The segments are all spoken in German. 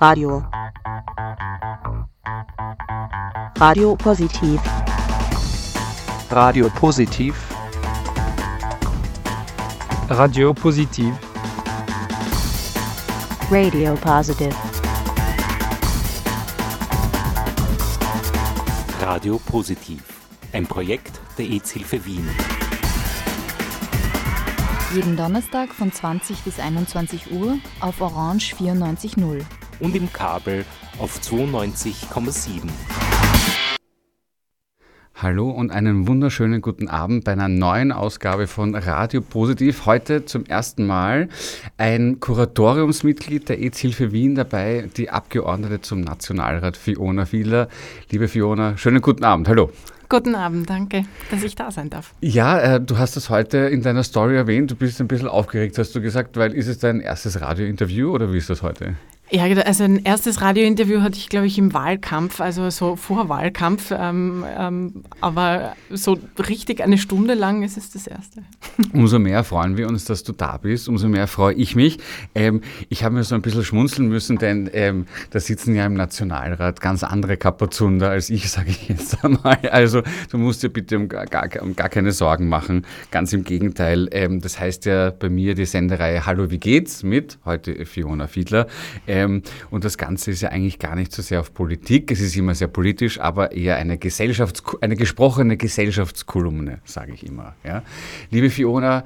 Radio. Radio Positiv. Radio Positiv. Radio Positiv. Radio Positive. Radio Positiv. Ein Projekt der EZ-Hilfe Wien. Jeden Donnerstag von 20 bis 21 Uhr auf Orange 94.0. Und im Kabel auf 92,7. Hallo und einen wunderschönen guten Abend bei einer neuen Ausgabe von Radio Positiv. Heute zum ersten Mal ein Kuratoriumsmitglied der EZ-Hilfe Wien dabei, die Abgeordnete zum Nationalrat Fiona Fiedler. Liebe Fiona, schönen guten Abend. Hallo. Guten Abend, danke, dass ich da sein darf. Ja, äh, du hast das heute in deiner Story erwähnt. Du bist ein bisschen aufgeregt, hast du gesagt, weil ist es dein erstes Radiointerview oder wie ist das heute? Ja, also ein erstes Radiointerview hatte ich, glaube ich, im Wahlkampf, also so vor Wahlkampf. Ähm, ähm, aber so richtig eine Stunde lang ist es das erste. Umso mehr freuen wir uns, dass du da bist. Umso mehr freue ich mich. Ähm, ich habe mir so ein bisschen schmunzeln müssen, denn ähm, da sitzen ja im Nationalrat ganz andere Kapazunder als ich, sage ich jetzt einmal. Also du musst dir bitte um gar, um gar keine Sorgen machen. Ganz im Gegenteil. Ähm, das heißt ja bei mir die Sendereihe Hallo, wie geht's? mit heute Fiona Fiedler. Ähm, und das Ganze ist ja eigentlich gar nicht so sehr auf Politik, es ist immer sehr politisch, aber eher eine, Gesellschafts eine gesprochene Gesellschaftskolumne, sage ich immer. Ja. Liebe Fiona,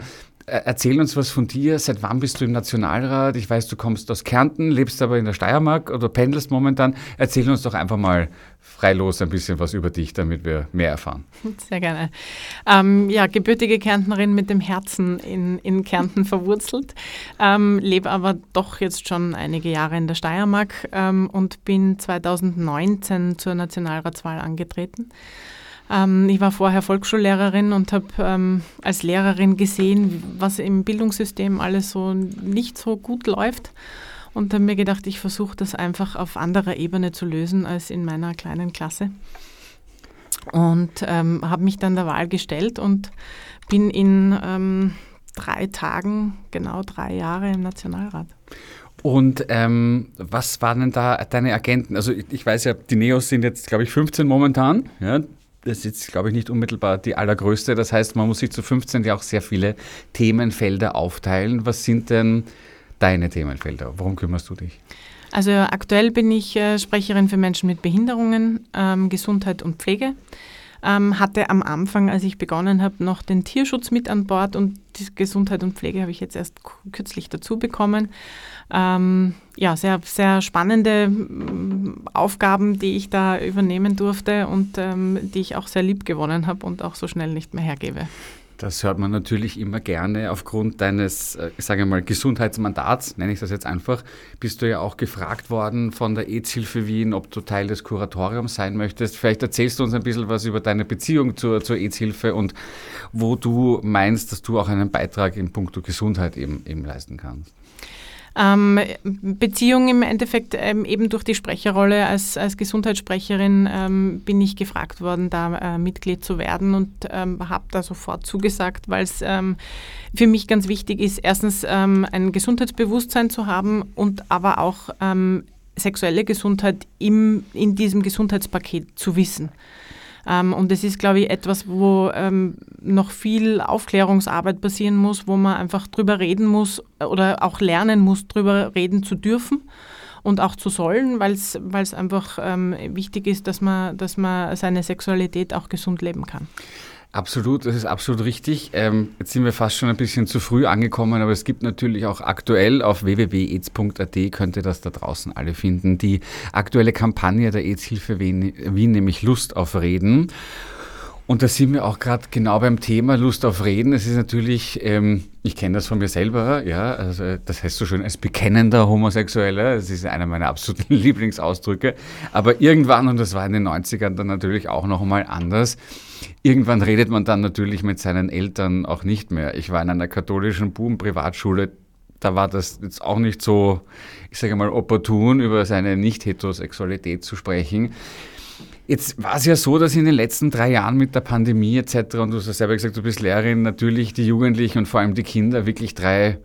Erzähl uns was von dir. Seit wann bist du im Nationalrat? Ich weiß, du kommst aus Kärnten, lebst aber in der Steiermark oder pendelst momentan. Erzähl uns doch einfach mal freilos ein bisschen was über dich, damit wir mehr erfahren. Sehr gerne. Ähm, ja, gebürtige Kärntnerin mit dem Herzen in, in Kärnten verwurzelt, ähm, lebe aber doch jetzt schon einige Jahre in der Steiermark ähm, und bin 2019 zur Nationalratswahl angetreten. Ähm, ich war vorher Volksschullehrerin und habe ähm, als Lehrerin gesehen, was im Bildungssystem alles so nicht so gut läuft. Und habe mir gedacht, ich versuche das einfach auf anderer Ebene zu lösen als in meiner kleinen Klasse. Und ähm, habe mich dann der Wahl gestellt und bin in ähm, drei Tagen, genau drei Jahre im Nationalrat. Und ähm, was waren denn da deine Agenten? Also ich, ich, weiß ja, die Neos sind jetzt, glaube ich, 15 momentan. Ja, das ist jetzt, glaube ich, nicht unmittelbar die allergrößte. Das heißt, man muss sich zu 15 ja auch sehr viele Themenfelder aufteilen. Was sind denn deine Themenfelder? Worum kümmerst du dich? Also aktuell bin ich äh, Sprecherin für Menschen mit Behinderungen, ähm, Gesundheit und Pflege. Ähm, hatte am Anfang, als ich begonnen habe, noch den Tierschutz mit an Bord und die Gesundheit und Pflege habe ich jetzt erst kürzlich dazu bekommen. Ähm, ja, sehr, sehr spannende mm, Aufgaben, die ich da übernehmen durfte und ähm, die ich auch sehr lieb gewonnen habe und auch so schnell nicht mehr hergebe. Das hört man natürlich immer gerne aufgrund deines, äh, ich sage mal, Gesundheitsmandats, nenne ich das jetzt einfach. Bist du ja auch gefragt worden von der EZ-Hilfe Wien, ob du Teil des Kuratoriums sein möchtest. Vielleicht erzählst du uns ein bisschen was über deine Beziehung zur, zur EZ-Hilfe und wo du meinst, dass du auch einen Beitrag in puncto Gesundheit eben, eben leisten kannst. Ähm, Beziehung im Endeffekt ähm, eben durch die Sprecherrolle als, als Gesundheitssprecherin ähm, bin ich gefragt worden, da äh, Mitglied zu werden und ähm, habe da sofort zugesagt, weil es ähm, für mich ganz wichtig ist, erstens ähm, ein Gesundheitsbewusstsein zu haben und aber auch sexuelle Gesundheit im, in diesem Gesundheitspaket zu wissen. Ähm, und es ist, glaube ich, etwas, wo ähm, noch viel Aufklärungsarbeit passieren muss, wo man einfach drüber reden muss oder auch lernen muss, drüber reden zu dürfen und auch zu sollen, weil es einfach ähm, wichtig ist, dass man, dass man seine Sexualität auch gesund leben kann. Absolut, das ist absolut richtig. Ähm, jetzt sind wir fast schon ein bisschen zu früh angekommen, aber es gibt natürlich auch aktuell auf www.aids.at könnt ihr das da draußen alle finden. Die aktuelle Kampagne der AIDS-Hilfe Wien, Wien, nämlich Lust auf Reden. Und da sind wir auch gerade genau beim Thema Lust auf Reden. Es ist natürlich, ähm, ich kenne das von mir selber, ja, also das heißt so schön als bekennender Homosexueller, das ist einer meiner absoluten Lieblingsausdrücke. Aber irgendwann, und das war in den 90ern dann natürlich auch noch mal anders, irgendwann redet man dann natürlich mit seinen Eltern auch nicht mehr. Ich war in einer katholischen Buben-Privatschule, da war das jetzt auch nicht so, ich sage mal, opportun, über seine Nicht-Heterosexualität zu sprechen. Jetzt war es ja so, dass in den letzten drei Jahren mit der Pandemie etc., und du hast ja selber gesagt, du bist Lehrerin, natürlich die Jugendlichen und vor allem die Kinder wirklich drei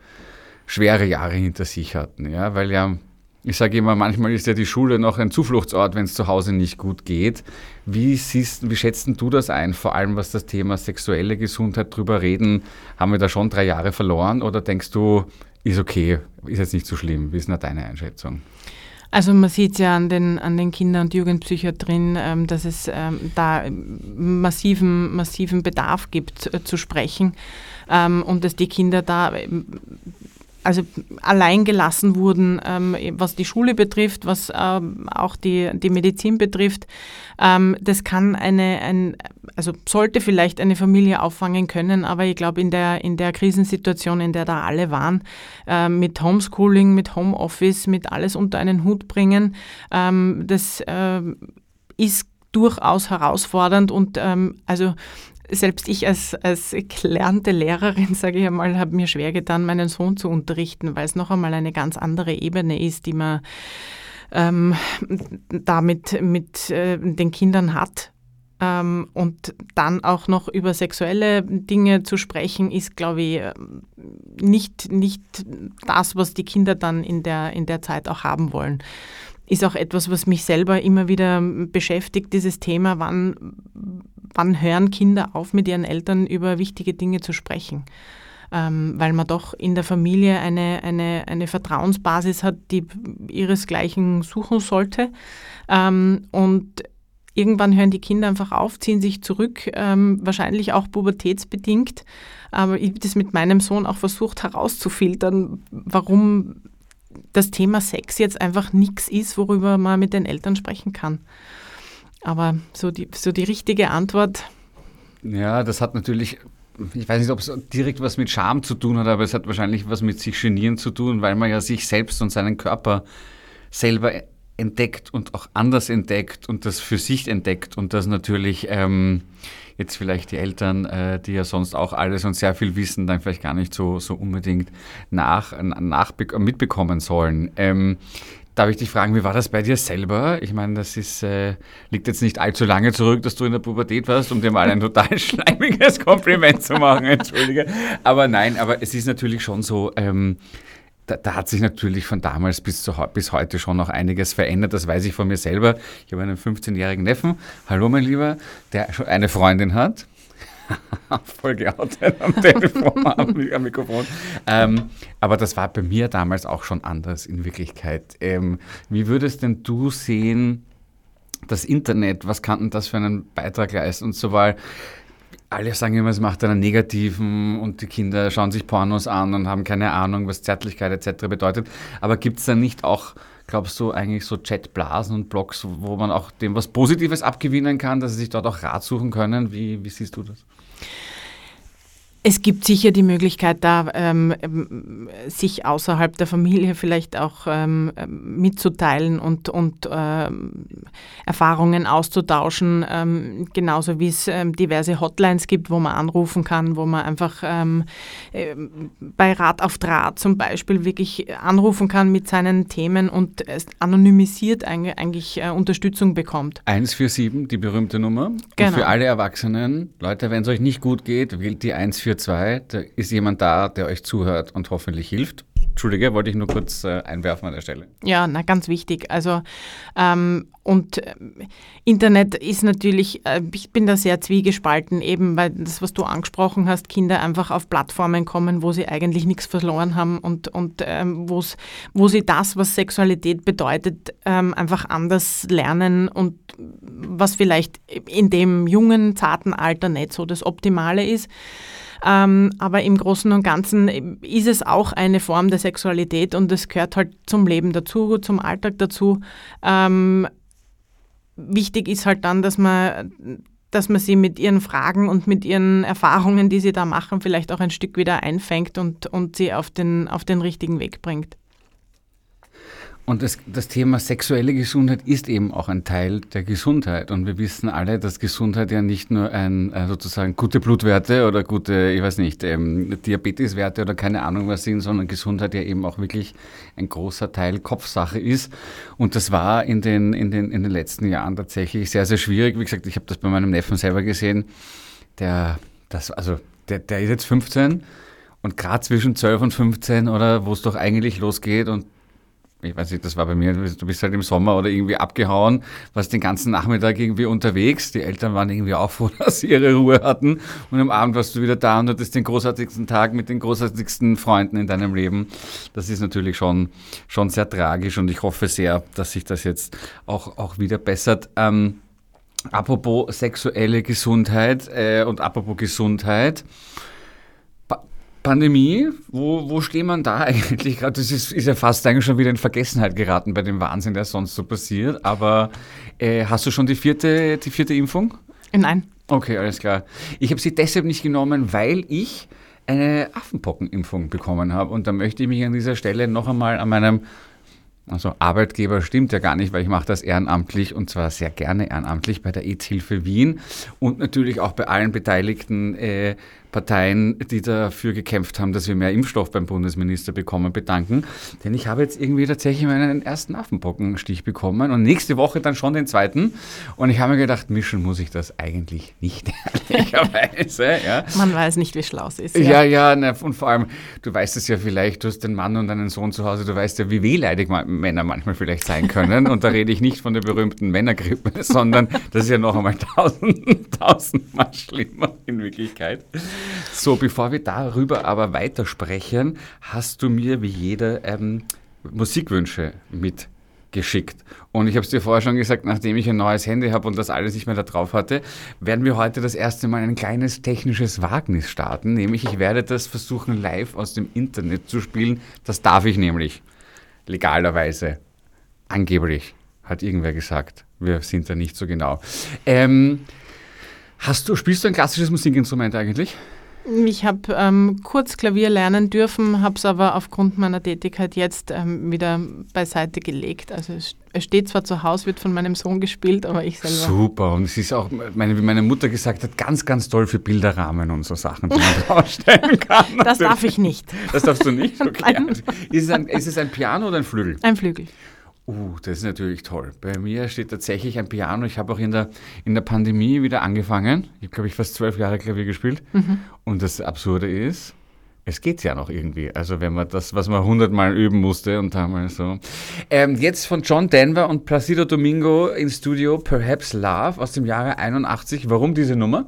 schwere Jahre hinter sich hatten. Ja? Weil ja Ich sage immer, manchmal ist ja die Schule noch ein Zufluchtsort, wenn es zu Hause nicht gut geht. Wie, siehst, wie schätzt du das ein? Vor allem was das Thema sexuelle Gesundheit drüber reden, haben wir da schon drei Jahre verloren oder denkst du, ist okay, ist jetzt nicht so schlimm? Wie ist denn deine Einschätzung? Also man sieht ja an den, an den Kinder- und Jugendpsychiatrien, ähm, dass es ähm, da massiven, massiven Bedarf gibt äh, zu sprechen ähm, und dass die Kinder da also allein gelassen wurden, ähm, was die Schule betrifft, was ähm, auch die, die Medizin betrifft. Ähm, das kann eine, ein, also sollte vielleicht eine Familie auffangen können, aber ich glaube, in der, in der Krisensituation, in der da alle waren, äh, mit Homeschooling, mit Homeoffice, mit alles unter einen Hut bringen, ähm, das äh, ist durchaus herausfordernd und ähm, also selbst ich als, als gelernte Lehrerin, sage ich einmal, habe mir schwer getan, meinen Sohn zu unterrichten, weil es noch einmal eine ganz andere Ebene ist, die man ähm, damit mit äh, den Kindern hat. Ähm, und dann auch noch über sexuelle Dinge zu sprechen, ist, glaube ich, nicht, nicht das, was die Kinder dann in der, in der Zeit auch haben wollen ist auch etwas, was mich selber immer wieder beschäftigt, dieses Thema, wann, wann hören Kinder auf, mit ihren Eltern über wichtige Dinge zu sprechen. Ähm, weil man doch in der Familie eine, eine, eine Vertrauensbasis hat, die ihresgleichen suchen sollte. Ähm, und irgendwann hören die Kinder einfach auf, ziehen sich zurück, ähm, wahrscheinlich auch pubertätsbedingt. Aber ich habe das mit meinem Sohn auch versucht herauszufiltern, warum das Thema Sex jetzt einfach nichts ist, worüber man mit den Eltern sprechen kann. Aber so die, so die richtige Antwort. Ja, das hat natürlich, ich weiß nicht, ob es direkt was mit Scham zu tun hat, aber es hat wahrscheinlich was mit sich genieren zu tun, weil man ja sich selbst und seinen Körper selber entdeckt und auch anders entdeckt und das für sich entdeckt und das natürlich ähm, jetzt vielleicht die Eltern, äh, die ja sonst auch alles und sehr viel wissen, dann vielleicht gar nicht so, so unbedingt nach, nach, mitbekommen sollen. Ähm, Darf ich dich fragen, wie war das bei dir selber? Ich meine, das ist, äh, liegt jetzt nicht allzu lange zurück, dass du in der Pubertät warst, um dir mal ein total schleimiges Kompliment zu machen, entschuldige. Aber nein, aber es ist natürlich schon so, ähm, da, da, hat sich natürlich von damals bis, zu, bis heute schon noch einiges verändert. Das weiß ich von mir selber. Ich habe einen 15-jährigen Neffen, hallo mein Lieber, der schon eine Freundin hat. Voll geoutet am Telefon, am, Mikrofon. Ähm, aber das war bei mir damals auch schon anders in Wirklichkeit. Ähm, wie würdest denn du sehen, das Internet, was kann denn das für einen Beitrag leisten und so, weil alle sagen immer, es macht einen negativen und die Kinder schauen sich Pornos an und haben keine Ahnung, was Zärtlichkeit etc. bedeutet. Aber gibt es da nicht auch, glaubst du, eigentlich so Chatblasen und Blogs, wo man auch dem was Positives abgewinnen kann, dass sie sich dort auch Rat suchen können? Wie, wie siehst du das? Es gibt sicher die Möglichkeit, da ähm, ähm, sich außerhalb der Familie vielleicht auch ähm, mitzuteilen und, und ähm, Erfahrungen auszutauschen, ähm, genauso wie es ähm, diverse Hotlines gibt, wo man anrufen kann, wo man einfach äh, bei Rat auf Draht zum Beispiel wirklich anrufen kann mit seinen Themen und anonymisiert eigentlich äh, Unterstützung bekommt. 147, die berühmte Nummer. Genau. Und für alle Erwachsenen, Leute, wenn es euch nicht gut geht, wählt die 147 für zwei. Da ist jemand da, der euch zuhört und hoffentlich hilft. Entschuldige, wollte ich nur kurz äh, einwerfen an der Stelle. Ja, na, ganz wichtig. Also, ähm, und äh, Internet ist natürlich, äh, ich bin da sehr zwiegespalten, eben weil das, was du angesprochen hast, Kinder einfach auf Plattformen kommen, wo sie eigentlich nichts verloren haben und, und ähm, wo sie das, was Sexualität bedeutet, ähm, einfach anders lernen und was vielleicht in dem jungen, zarten Alter nicht so das Optimale ist. Ähm, aber im Großen und Ganzen ist es auch eine Form der Sexualität und es gehört halt zum Leben dazu, zum Alltag dazu. Ähm, wichtig ist halt dann, dass man dass man sie mit ihren Fragen und mit ihren Erfahrungen, die sie da machen, vielleicht auch ein Stück wieder einfängt und, und sie auf den, auf den richtigen Weg bringt. Und das, das Thema sexuelle Gesundheit ist eben auch ein Teil der Gesundheit. Und wir wissen alle, dass Gesundheit ja nicht nur ein äh, sozusagen gute Blutwerte oder gute, ich weiß nicht, ähm, Diabeteswerte oder keine Ahnung was sind, sondern Gesundheit ja eben auch wirklich ein großer Teil Kopfsache ist. Und das war in den, in den, in den letzten Jahren tatsächlich sehr, sehr schwierig. Wie gesagt, ich habe das bei meinem Neffen selber gesehen. Der, das, also, der, der ist jetzt 15 und gerade zwischen 12 und 15 oder wo es doch eigentlich losgeht und ich weiß nicht, das war bei mir, du bist halt im Sommer oder irgendwie abgehauen, warst den ganzen Nachmittag irgendwie unterwegs. Die Eltern waren irgendwie auch froh, dass sie ihre Ruhe hatten. Und am Abend warst du wieder da und hattest den großartigsten Tag mit den großartigsten Freunden in deinem Leben. Das ist natürlich schon, schon sehr tragisch und ich hoffe sehr, dass sich das jetzt auch, auch wieder bessert. Ähm, apropos sexuelle Gesundheit äh, und apropos Gesundheit. Pandemie, wo, wo steht man da eigentlich gerade? Das ist, ist ja fast eigentlich schon wieder in Vergessenheit geraten bei dem Wahnsinn, der sonst so passiert. Aber äh, hast du schon die vierte, die vierte Impfung? Nein. Okay, alles klar. Ich habe sie deshalb nicht genommen, weil ich eine Affenpockenimpfung bekommen habe. Und da möchte ich mich an dieser Stelle noch einmal an meinem also Arbeitgeber stimmt ja gar nicht, weil ich mache das ehrenamtlich und zwar sehr gerne ehrenamtlich bei der AIDS-Hilfe Wien und natürlich auch bei allen beteiligten äh, Parteien, die dafür gekämpft haben, dass wir mehr Impfstoff beim Bundesminister bekommen, bedanken. Denn ich habe jetzt irgendwie tatsächlich meinen ersten Affenpockenstich bekommen und nächste Woche dann schon den zweiten. Und ich habe mir gedacht, mischen muss ich das eigentlich nicht, ehrlicherweise. Ja. Man weiß nicht, wie schlau es ist. Ja, ja, ja ne, und vor allem, du weißt es ja vielleicht, du hast den Mann und einen Sohn zu Hause, du weißt ja, wie wehleidig Männer manchmal vielleicht sein können. Und da rede ich nicht von der berühmten Männergrippe, sondern das ist ja noch einmal tausend, tausendmal schlimmer in Wirklichkeit. So, bevor wir darüber aber weitersprechen, hast du mir wie jeder ähm, Musikwünsche mitgeschickt. Und ich habe es dir vorher schon gesagt, nachdem ich ein neues Handy habe und das alles nicht mehr da drauf hatte, werden wir heute das erste Mal ein kleines technisches Wagnis starten. Nämlich, ich werde das versuchen, live aus dem Internet zu spielen. Das darf ich nämlich. Legalerweise. Angeblich, hat irgendwer gesagt. Wir sind da nicht so genau. Ähm, Hast du, spielst du ein klassisches Musikinstrument eigentlich? Ich habe ähm, kurz Klavier lernen dürfen, habe es aber aufgrund meiner Tätigkeit jetzt ähm, wieder beiseite gelegt. Also es, steht zwar zu Hause, wird von meinem Sohn gespielt, aber ich selber. Super, und es ist auch, meine, wie meine Mutter gesagt hat, ganz, ganz toll für Bilderrahmen und so Sachen, die man draufstellen kann. das darf ich nicht. Das darfst du nicht? Okay. ist, es ein, ist es ein Piano oder ein Flügel? Ein Flügel. Uh, das ist natürlich toll. Bei mir steht tatsächlich ein Piano. Ich habe auch in der, in der Pandemie wieder angefangen. Ich habe, glaube ich, fast zwölf Jahre Klavier gespielt. Mhm. Und das Absurde ist, es geht ja noch irgendwie. Also wenn man das, was man hundertmal üben musste und damals so. Ähm, jetzt von John Denver und Placido Domingo in Studio Perhaps Love aus dem Jahre 81. Warum diese Nummer?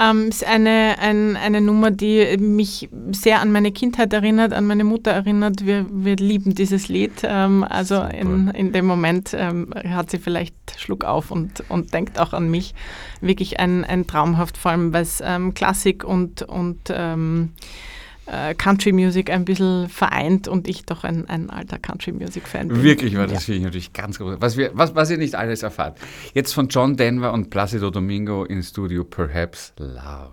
Ähm, ist eine, ein, eine Nummer, die mich sehr an meine Kindheit erinnert, an meine Mutter erinnert. Wir, wir lieben dieses Lied. Ähm, also in, in dem Moment ähm, hat sie vielleicht Schluck auf und, und denkt auch an mich. Wirklich ein, ein traumhaft, vor allem weil es ähm, Klassik und, und ähm, äh, Country Music ein bisschen vereint und ich doch ein, ein alter Country Music Fan bin. Wirklich, weil das ja. finde ich natürlich ganz groß. Was, wir, was, was ihr nicht alles erfahrt. Jetzt von John Denver und Placido Domingo in Studio Perhaps Love.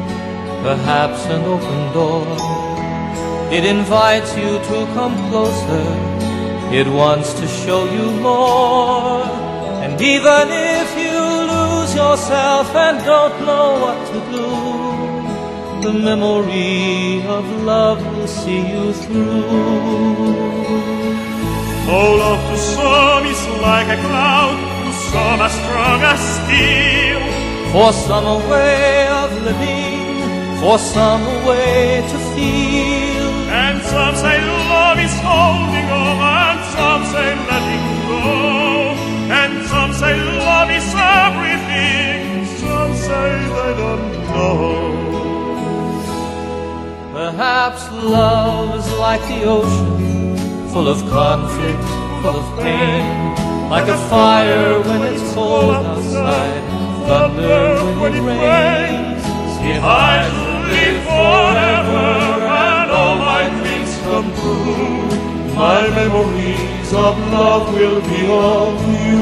perhaps an open door. It invites you to come closer, it wants to show you more. And even if you lose yourself and don't know what to do, the memory of love will see you through. Oh, love to some is like a cloud, to some as strong as steel. For some a way of living for some way to feel. And some say love is holding on, and some say letting go. And some say love is everything, some say they don't know. Perhaps love is like the ocean, full of conflict, full of pain. Like a fire when it's cold outside, thunder when it rains. If I my memories of love will be of you.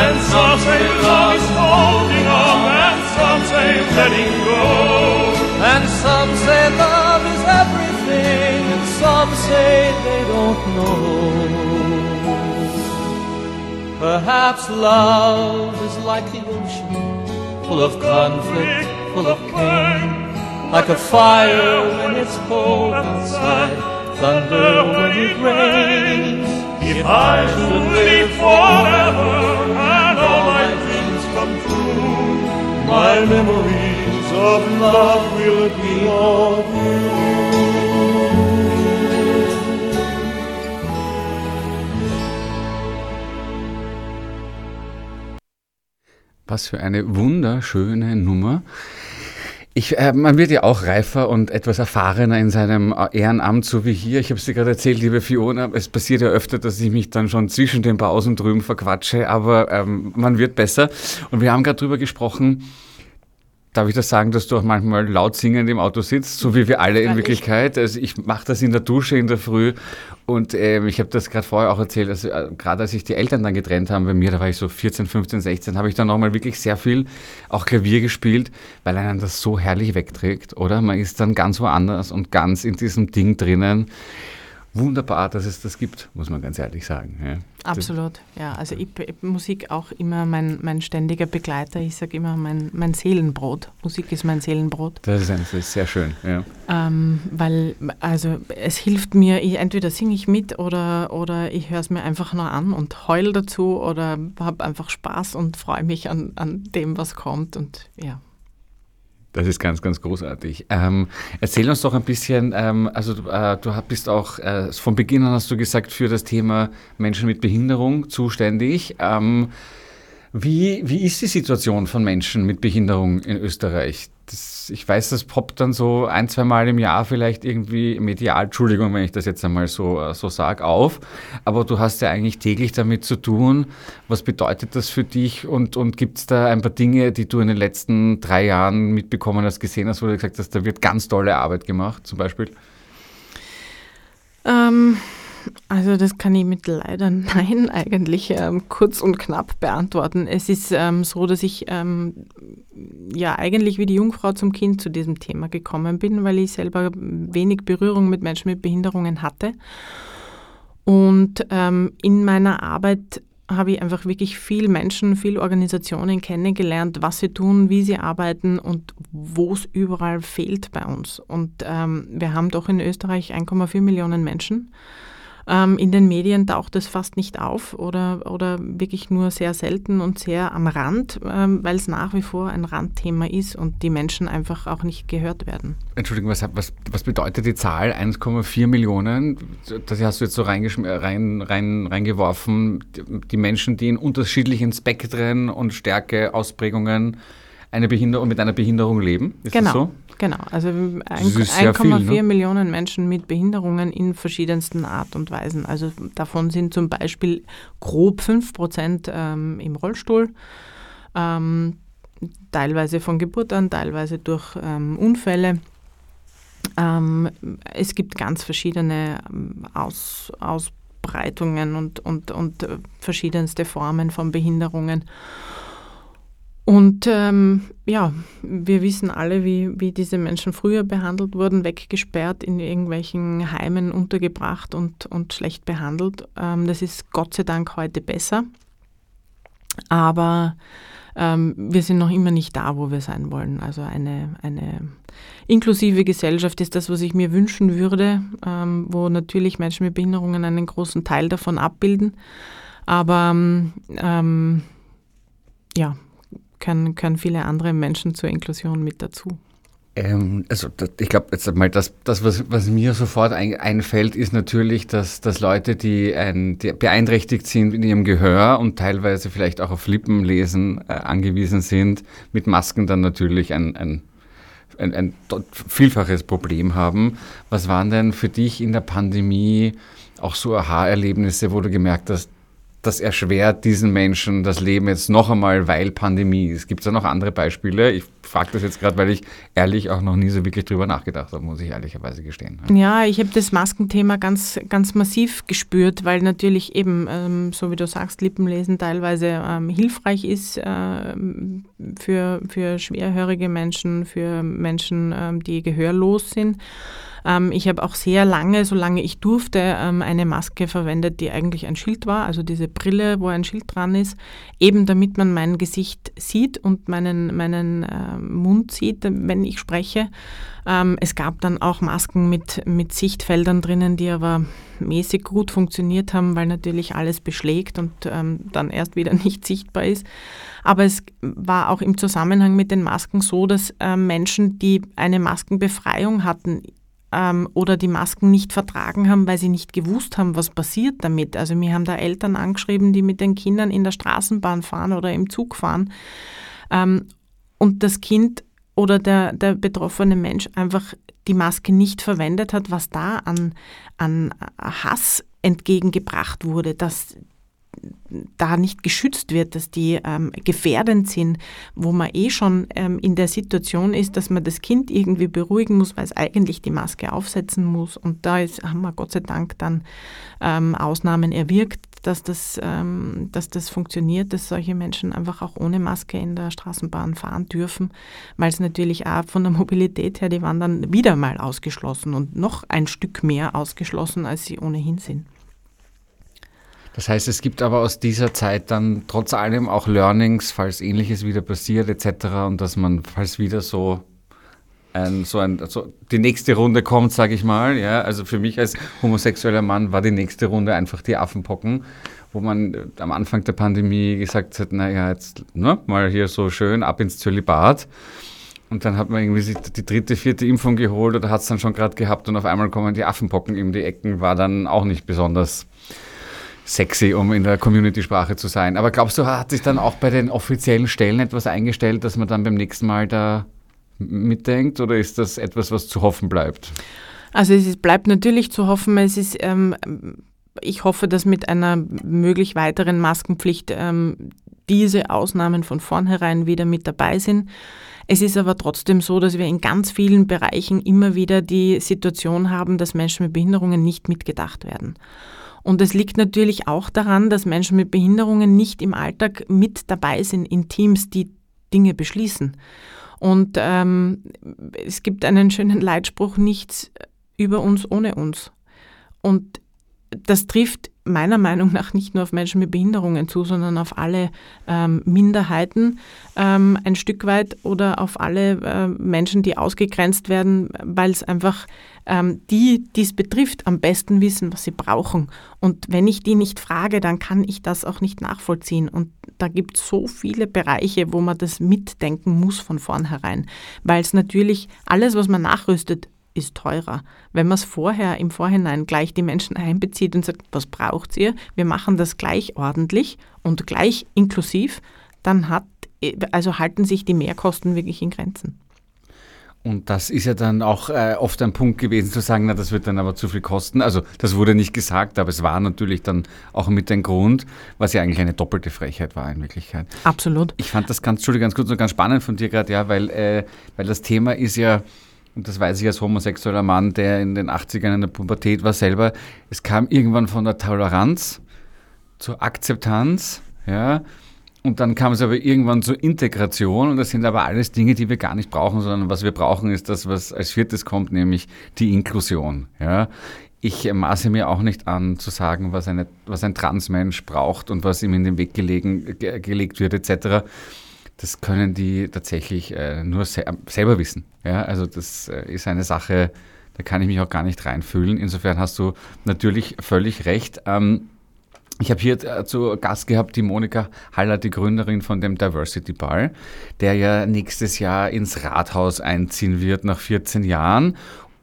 And some say love is holding on, and some say letting go. And some say love is and some say they don't know. Perhaps love is like the ocean, full of conflict, full of pain. Like a fire when it's cold outside, thunder when it rains. If I should live forever and all my dreams come true, my memories of love will be of you. Was für eine wunderschöne Nummer. Ich, äh, man wird ja auch reifer und etwas erfahrener in seinem äh, Ehrenamt, so wie hier. Ich habe es dir gerade erzählt, liebe Fiona, es passiert ja öfter, dass ich mich dann schon zwischen den Pausen drüben verquatsche, aber ähm, man wird besser. Und wir haben gerade drüber gesprochen, Darf ich das sagen, dass du auch manchmal laut singend im Auto sitzt, so wie wir alle in Wirklichkeit? Also ich mache das in der Dusche in der Früh und ähm, ich habe das gerade vorher auch erzählt, also, äh, gerade als sich die Eltern dann getrennt haben bei mir, da war ich so 14, 15, 16, habe ich dann nochmal wirklich sehr viel auch Klavier gespielt, weil einen das so herrlich wegträgt, oder? Man ist dann ganz woanders und ganz in diesem Ding drinnen. Wunderbar, dass es das gibt, muss man ganz ehrlich sagen. Ja. Absolut, ja. Also ich, Musik auch immer mein, mein ständiger Begleiter. Ich sage immer mein, mein Seelenbrot. Musik ist mein Seelenbrot. Das ist, ein, das ist sehr schön, ja. Ähm, weil, also es hilft mir, ich, entweder singe ich mit oder, oder ich höre es mir einfach nur an und heul dazu oder habe einfach Spaß und freue mich an, an dem, was kommt und ja. Das ist ganz, ganz großartig. Ähm, erzähl uns doch ein bisschen, ähm, also äh, du bist auch äh, von Beginn an, hast du gesagt, für das Thema Menschen mit Behinderung zuständig. Ähm, wie, wie ist die Situation von Menschen mit Behinderung in Österreich? Das, ich weiß, das poppt dann so ein, zwei Mal im Jahr vielleicht irgendwie medial, Entschuldigung, wenn ich das jetzt einmal so, so sage, auf. Aber du hast ja eigentlich täglich damit zu tun. Was bedeutet das für dich? Und, und gibt es da ein paar Dinge, die du in den letzten drei Jahren mitbekommen hast, gesehen hast, wo du gesagt hast, da wird ganz tolle Arbeit gemacht, zum Beispiel? Ähm, also das kann ich mit leider Nein eigentlich ähm, kurz und knapp beantworten. Es ist ähm, so, dass ich ähm, ja eigentlich wie die Jungfrau zum Kind zu diesem Thema gekommen bin, weil ich selber wenig Berührung mit Menschen mit Behinderungen hatte. Und ähm, in meiner Arbeit habe ich einfach wirklich viel Menschen, viel Organisationen kennengelernt, was sie tun, wie sie arbeiten und wo es überall fehlt bei uns. Und ähm, wir haben doch in Österreich 1,4 Millionen Menschen. Ähm, in den Medien taucht es fast nicht auf oder, oder wirklich nur sehr selten und sehr am Rand, ähm, weil es nach wie vor ein Randthema ist und die Menschen einfach auch nicht gehört werden. Entschuldigung, was, was, was bedeutet die Zahl 1,4 Millionen? Das hast du jetzt so rein, rein, reingeworfen. Die Menschen, die in unterschiedlichen Spektren und Stärkeausprägungen eine Behinderung, mit einer Behinderung leben. Ist genau. das so? Genau, also 1,4 ne? Millionen Menschen mit Behinderungen in verschiedensten Art und Weisen. Also davon sind zum Beispiel grob 5 Prozent ähm, im Rollstuhl, ähm, teilweise von Geburt an, teilweise durch ähm, Unfälle. Ähm, es gibt ganz verschiedene ähm, Aus, Ausbreitungen und, und, und äh, verschiedenste Formen von Behinderungen. Und ähm, ja, wir wissen alle, wie, wie diese Menschen früher behandelt wurden, weggesperrt, in irgendwelchen Heimen untergebracht und, und schlecht behandelt. Ähm, das ist Gott sei Dank heute besser. Aber ähm, wir sind noch immer nicht da, wo wir sein wollen. Also eine, eine inklusive Gesellschaft ist das, was ich mir wünschen würde, ähm, wo natürlich Menschen mit Behinderungen einen großen Teil davon abbilden. Aber ähm, ja, können, können viele andere Menschen zur Inklusion mit dazu. Ähm, also das, ich glaube, jetzt mal das, das was, was mir sofort ein, einfällt, ist natürlich, dass, dass Leute, die, ein, die beeinträchtigt sind in ihrem Gehör und teilweise vielleicht auch auf Lippenlesen äh, angewiesen sind, mit Masken dann natürlich ein, ein ein, ein, vielfaches Problem haben. Was waren denn für dich in der Pandemie auch so Aha-Erlebnisse, wo du gemerkt hast, das erschwert diesen Menschen das Leben jetzt noch einmal, weil Pandemie. Es gibt ja noch andere Beispiele. Ich frage das jetzt gerade, weil ich ehrlich auch noch nie so wirklich drüber nachgedacht habe, muss ich ehrlicherweise gestehen. Ja, ich habe das Maskenthema ganz, ganz massiv gespürt, weil natürlich eben, ähm, so wie du sagst, Lippenlesen teilweise ähm, hilfreich ist äh, für, für schwerhörige Menschen, für Menschen, ähm, die gehörlos sind. Ähm, ich habe auch sehr lange, solange ich durfte, ähm, eine Maske verwendet, die eigentlich ein Schild war, also diese Brille, wo ein Schild dran ist, eben damit man mein Gesicht sieht und meinen, meinen äh, Mund sieht, wenn ich spreche. Ähm, es gab dann auch Masken mit, mit Sichtfeldern drinnen, die aber mäßig gut funktioniert haben, weil natürlich alles beschlägt und ähm, dann erst wieder nicht sichtbar ist. Aber es war auch im Zusammenhang mit den Masken so, dass äh, Menschen, die eine Maskenbefreiung hatten, ähm, oder die Masken nicht vertragen haben, weil sie nicht gewusst haben, was passiert damit. Also mir haben da Eltern angeschrieben, die mit den Kindern in der Straßenbahn fahren oder im Zug fahren ähm, und das Kind oder der, der betroffene Mensch einfach die Maske nicht verwendet hat, was da an, an Hass entgegengebracht wurde, dass da nicht geschützt wird, dass die ähm, gefährdend sind, wo man eh schon ähm, in der Situation ist, dass man das Kind irgendwie beruhigen muss, weil es eigentlich die Maske aufsetzen muss. Und da ist, haben wir Gott sei Dank dann ähm, Ausnahmen erwirkt, dass das, ähm, dass das funktioniert, dass solche Menschen einfach auch ohne Maske in der Straßenbahn fahren dürfen, weil es natürlich auch von der Mobilität her, die waren dann wieder mal ausgeschlossen und noch ein Stück mehr ausgeschlossen, als sie ohnehin sind. Das heißt, es gibt aber aus dieser Zeit dann trotz allem auch Learnings, falls ähnliches wieder passiert etc. und dass man, falls wieder so ein, so ein, so die nächste Runde kommt, sage ich mal, ja, also für mich als homosexueller Mann war die nächste Runde einfach die Affenpocken, wo man äh, am Anfang der Pandemie gesagt hat, naja, jetzt ne, mal hier so schön ab ins Zölibat. Und dann hat man irgendwie sich die dritte, vierte Impfung geholt oder hat es dann schon gerade gehabt und auf einmal kommen die Affenpocken in die Ecken, war dann auch nicht besonders sexy, um in der Community-Sprache zu sein. Aber glaubst du, hat sich dann auch bei den offiziellen Stellen etwas eingestellt, dass man dann beim nächsten Mal da mitdenkt? Oder ist das etwas, was zu hoffen bleibt? Also es ist, bleibt natürlich zu hoffen. Es ist, ähm, ich hoffe, dass mit einer möglich weiteren Maskenpflicht ähm, diese Ausnahmen von vornherein wieder mit dabei sind. Es ist aber trotzdem so, dass wir in ganz vielen Bereichen immer wieder die Situation haben, dass Menschen mit Behinderungen nicht mitgedacht werden. Und es liegt natürlich auch daran, dass Menschen mit Behinderungen nicht im Alltag mit dabei sind in Teams, die Dinge beschließen. Und ähm, es gibt einen schönen Leitspruch, nichts über uns ohne uns. Und das trifft meiner Meinung nach nicht nur auf Menschen mit Behinderungen zu, sondern auf alle ähm, Minderheiten ähm, ein Stück weit oder auf alle äh, Menschen, die ausgegrenzt werden, weil es einfach ähm, die, die es betrifft, am besten wissen, was sie brauchen. Und wenn ich die nicht frage, dann kann ich das auch nicht nachvollziehen. Und da gibt es so viele Bereiche, wo man das mitdenken muss von vornherein, weil es natürlich alles, was man nachrüstet, ist teurer. Wenn man es vorher im Vorhinein gleich die Menschen einbezieht und sagt, was braucht ihr? Wir machen das gleich ordentlich und gleich inklusiv, dann hat, also halten sich die Mehrkosten wirklich in Grenzen. Und das ist ja dann auch äh, oft ein Punkt gewesen zu sagen, na, das wird dann aber zu viel kosten. Also das wurde nicht gesagt, aber es war natürlich dann auch mit dem Grund, was ja eigentlich eine doppelte Frechheit war in Wirklichkeit. Absolut. Ich fand das ganz, Entschuldigung, ganz kurz und ganz spannend von dir gerade, ja, weil, äh, weil das Thema ist ja, und das weiß ich als homosexueller Mann, der in den 80ern in der Pubertät war selber, es kam irgendwann von der Toleranz zur Akzeptanz, ja, und dann kam es aber irgendwann zur Integration. Und das sind aber alles Dinge, die wir gar nicht brauchen, sondern was wir brauchen ist das, was als viertes kommt, nämlich die Inklusion, ja. Ich maße mir auch nicht an zu sagen, was, eine, was ein Transmensch braucht und was ihm in den Weg gelegen, ge, gelegt wird etc das können die tatsächlich äh, nur se selber wissen. Ja? Also das äh, ist eine Sache, da kann ich mich auch gar nicht reinfühlen. Insofern hast du natürlich völlig recht. Ähm, ich habe hier äh, zu Gast gehabt die Monika Haller, die Gründerin von dem Diversity Ball, der ja nächstes Jahr ins Rathaus einziehen wird nach 14 Jahren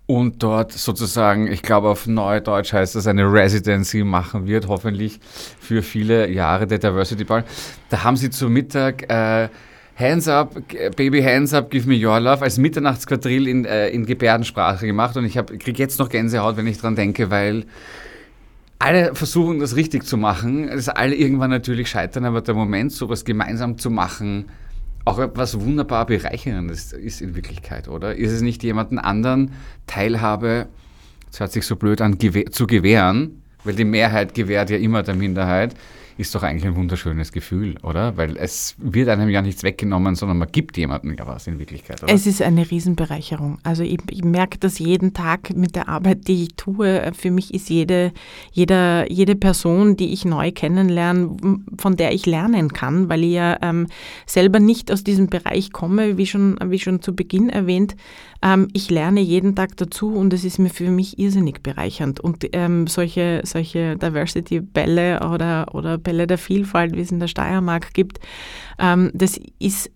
und dort sozusagen, ich glaube auf Neudeutsch heißt das, eine Residency machen wird, hoffentlich für viele Jahre der Diversity Ball. Da haben sie zu Mittag äh, Hands Up, Baby Hands Up, Give Me Your Love als Mitternachtsquadrille in, äh, in Gebärdensprache gemacht und ich kriege jetzt noch Gänsehaut, wenn ich dran denke, weil alle versuchen, das richtig zu machen, dass alle irgendwann natürlich scheitern, aber der Moment, sowas gemeinsam zu machen, auch etwas wunderbar Bereicherndes ist in Wirklichkeit, oder? Ist es nicht jemanden anderen Teilhabe, das hört sich so blöd an, zu gewähren, weil die Mehrheit gewährt ja immer der Minderheit, ist doch eigentlich ein wunderschönes Gefühl, oder? Weil es wird einem ja nichts weggenommen, sondern man gibt jemandem ja was in Wirklichkeit. Oder? Es ist eine Riesenbereicherung. Also ich, ich, merke das jeden Tag mit der Arbeit, die ich tue. Für mich ist jede, jeder, jede Person, die ich neu kennenlerne, von der ich lernen kann, weil ich ja ähm, selber nicht aus diesem Bereich komme, wie schon, wie schon zu Beginn erwähnt, ähm, ich lerne jeden Tag dazu und es ist mir für mich irrsinnig bereichernd. Und ähm, solche, solche Diversity-Bälle oder, oder Bälle der Vielfalt, wie es in der Steiermark gibt, ähm, das ist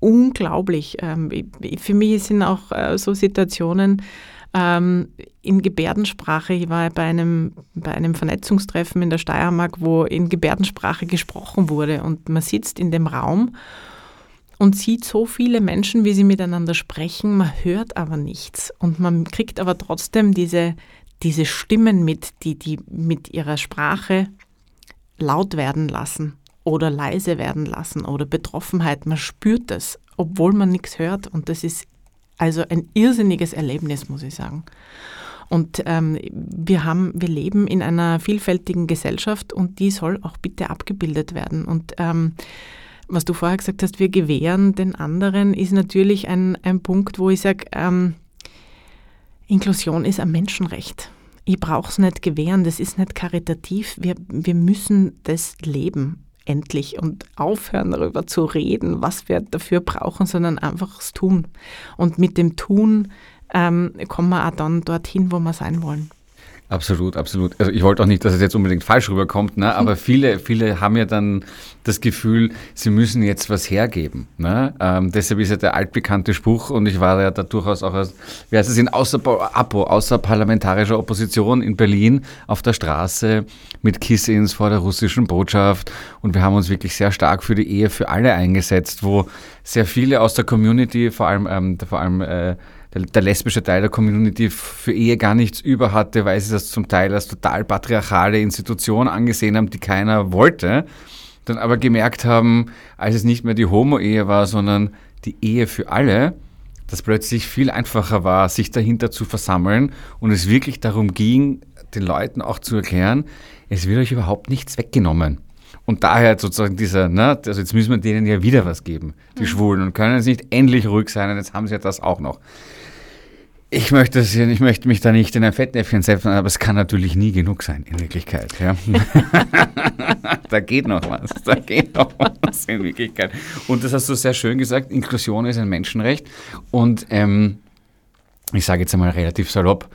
unglaublich. Ähm, für mich sind auch äh, so Situationen, ähm, in Gebärdensprache. Ich war bei einem, bei einem Vernetzungstreffen in der Steiermark, wo in Gebärdensprache gesprochen wurde und man sitzt in dem Raum und sieht so viele Menschen, wie sie miteinander sprechen, man hört aber nichts und man kriegt aber trotzdem diese, diese Stimmen mit, die, die mit ihrer Sprache laut werden lassen oder leise werden lassen oder Betroffenheit. Man spürt das, obwohl man nichts hört und das ist also ein irrsinniges Erlebnis, muss ich sagen. Und ähm, wir haben, wir leben in einer vielfältigen Gesellschaft und die soll auch bitte abgebildet werden. Und ähm, was du vorher gesagt hast, wir gewähren den anderen, ist natürlich ein, ein Punkt, wo ich sage, ähm, Inklusion ist ein Menschenrecht. Ich brauche es nicht gewähren, das ist nicht karitativ. Wir, wir müssen das leben, endlich, und aufhören darüber zu reden, was wir dafür brauchen, sondern einfach es tun. Und mit dem Tun ähm, kommen wir auch dann dorthin, wo wir sein wollen. Absolut, absolut. Also ich wollte auch nicht, dass es jetzt unbedingt falsch rüberkommt, ne? aber viele, viele haben ja dann das Gefühl, sie müssen jetzt was hergeben. Ne? Ähm, deshalb ist ja der altbekannte Spruch, und ich war ja da durchaus auch als, wie heißt es, in außer, Apo, außerparlamentarischer Opposition in Berlin auf der Straße mit Kissins vor der russischen Botschaft und wir haben uns wirklich sehr stark für die Ehe für alle eingesetzt, wo sehr viele aus der Community, vor allem, ähm, vor allem äh, der, der, lesbische Teil der Community für Ehe gar nichts über hatte, weil sie das zum Teil als total patriarchale Institution angesehen haben, die keiner wollte. Dann aber gemerkt haben, als es nicht mehr die Homo-Ehe war, sondern die Ehe für alle, dass plötzlich viel einfacher war, sich dahinter zu versammeln und es wirklich darum ging, den Leuten auch zu erklären, es wird euch überhaupt nichts weggenommen. Und daher sozusagen dieser, ne, also jetzt müssen wir denen ja wieder was geben, die mhm. Schwulen, und können jetzt nicht endlich ruhig sein, und jetzt haben sie ja das auch noch. Ich möchte, das, ich möchte mich da nicht in ein Fettnäpfchen setzen, aber es kann natürlich nie genug sein, in Wirklichkeit. Ja. da geht noch was, da geht noch was in Wirklichkeit. Und das hast du sehr schön gesagt, Inklusion ist ein Menschenrecht. Und ähm, ich sage jetzt einmal relativ salopp,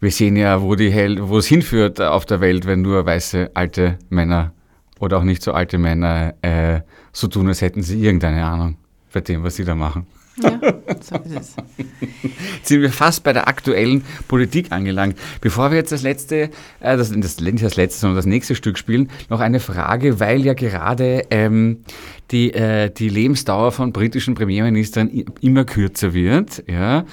wir sehen ja, wo, wo es hinführt auf der Welt, wenn nur weiße alte Männer oder auch nicht so alte Männer äh, so tun, als hätten sie irgendeine Ahnung bei dem, was sie da machen. Ja, so ist es. Jetzt sind wir fast bei der aktuellen Politik angelangt. Bevor wir jetzt das letzte, äh, das, das, nicht das letzte, sondern das nächste Stück spielen, noch eine Frage, weil ja gerade ähm, die, äh, die Lebensdauer von britischen Premierministern immer kürzer wird. Ja.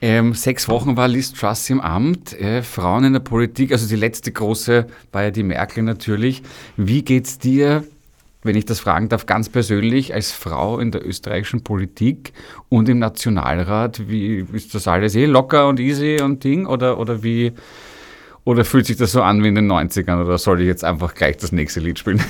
Ähm, sechs Wochen war Liz Truss im Amt, äh, Frauen in der Politik, also die letzte große war ja die Merkel natürlich. Wie geht's dir wenn ich das fragen darf, ganz persönlich als Frau in der österreichischen Politik und im Nationalrat, wie ist das alles? Eh locker und easy und Ding? Oder, oder wie oder fühlt sich das so an wie in den 90ern oder soll ich jetzt einfach gleich das nächste Lied spielen?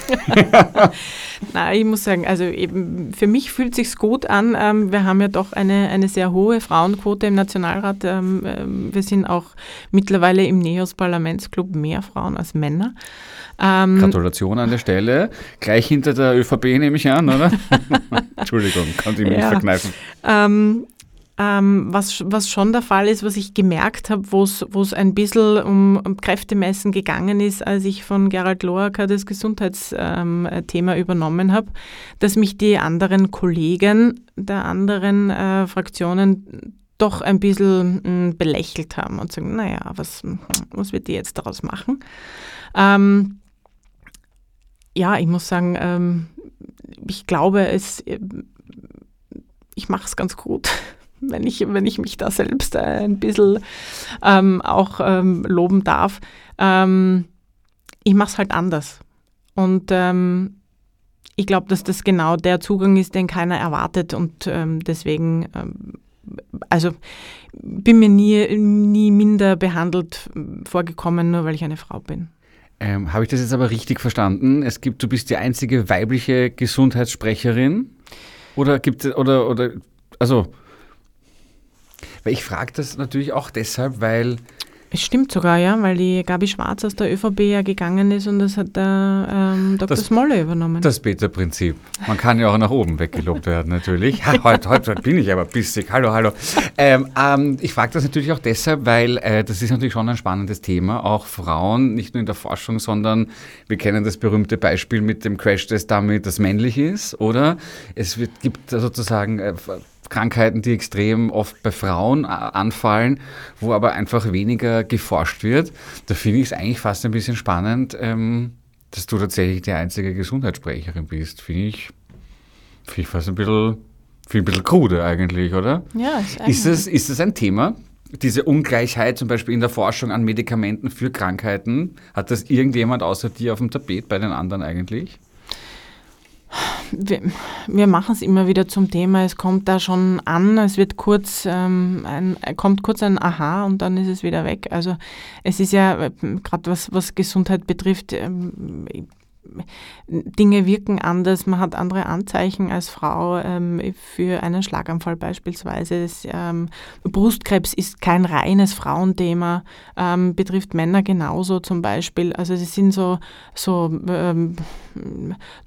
Nein, ich muss sagen, also eben für mich fühlt sich gut an. Ähm, wir haben ja doch eine, eine sehr hohe Frauenquote im Nationalrat. Ähm, ähm, wir sind auch mittlerweile im NEOS Parlamentsclub mehr Frauen als Männer. Gratulation an der Stelle. Gleich hinter der ÖVP nehme ich an, oder? Entschuldigung, konnte ich mich ja. nicht verkneifen. Ähm, ähm, was, was schon der Fall ist, was ich gemerkt habe, wo es ein bisschen um, um, Kräftemessen gegangen ist, als ich von Gerald Loacker das Gesundheitsthema ähm, übernommen habe, dass mich die anderen Kollegen der anderen äh, Fraktionen doch ein bisschen hm, belächelt haben und sagen, naja, was, was wird die jetzt daraus machen? Ähm, ja, ich muss sagen, ähm, ich glaube, es, ich mache es ganz gut, wenn ich, wenn ich mich da selbst ein bisschen ähm, auch ähm, loben darf. Ähm, ich mache es halt anders. Und ähm, ich glaube, dass das genau der Zugang ist, den keiner erwartet. Und ähm, deswegen, ähm, also bin mir nie, nie minder behandelt vorgekommen, nur weil ich eine Frau bin. Habe ich das jetzt aber richtig verstanden? Es gibt, du bist die einzige weibliche Gesundheitssprecherin? Oder gibt es, oder, oder, also, weil ich frage das natürlich auch deshalb, weil es stimmt sogar, ja, weil die Gabi Schwarz aus der ÖVP ja gegangen ist und das hat der ähm, Dr. Das, Smolle übernommen. Das Beta-Prinzip. Man kann ja auch nach oben weggelobt werden, natürlich. Ha, heute, heute bin ich aber bissig. Hallo, hallo. Ähm, ähm, ich frage das natürlich auch deshalb, weil äh, das ist natürlich schon ein spannendes Thema. Auch Frauen, nicht nur in der Forschung, sondern wir kennen das berühmte Beispiel mit dem Crash-Test damit, das männlich ist, oder? Es wird, gibt sozusagen äh, Krankheiten, die extrem oft bei Frauen äh, anfallen, wo aber einfach weniger geforscht wird. Da finde ich es eigentlich fast ein bisschen spannend, ähm, dass du tatsächlich die einzige Gesundheitssprecherin bist. Finde ich, find ich fast ein bisschen, ein bisschen krude eigentlich, oder? Ja, ist, ist das, ist das ein Thema? Diese Ungleichheit zum Beispiel in der Forschung an Medikamenten für Krankheiten, hat das irgendjemand außer dir auf dem Tapet bei den anderen eigentlich? Wir, wir machen es immer wieder zum Thema. Es kommt da schon an, es wird kurz, ähm, ein, kommt kurz ein Aha und dann ist es wieder weg. Also es ist ja, äh, gerade was, was Gesundheit betrifft, ähm, Dinge wirken anders, man hat andere Anzeichen als Frau ähm, für einen Schlaganfall beispielsweise. Das, ähm, Brustkrebs ist kein reines Frauenthema, ähm, betrifft Männer genauso zum Beispiel. Also es sind so, so ähm,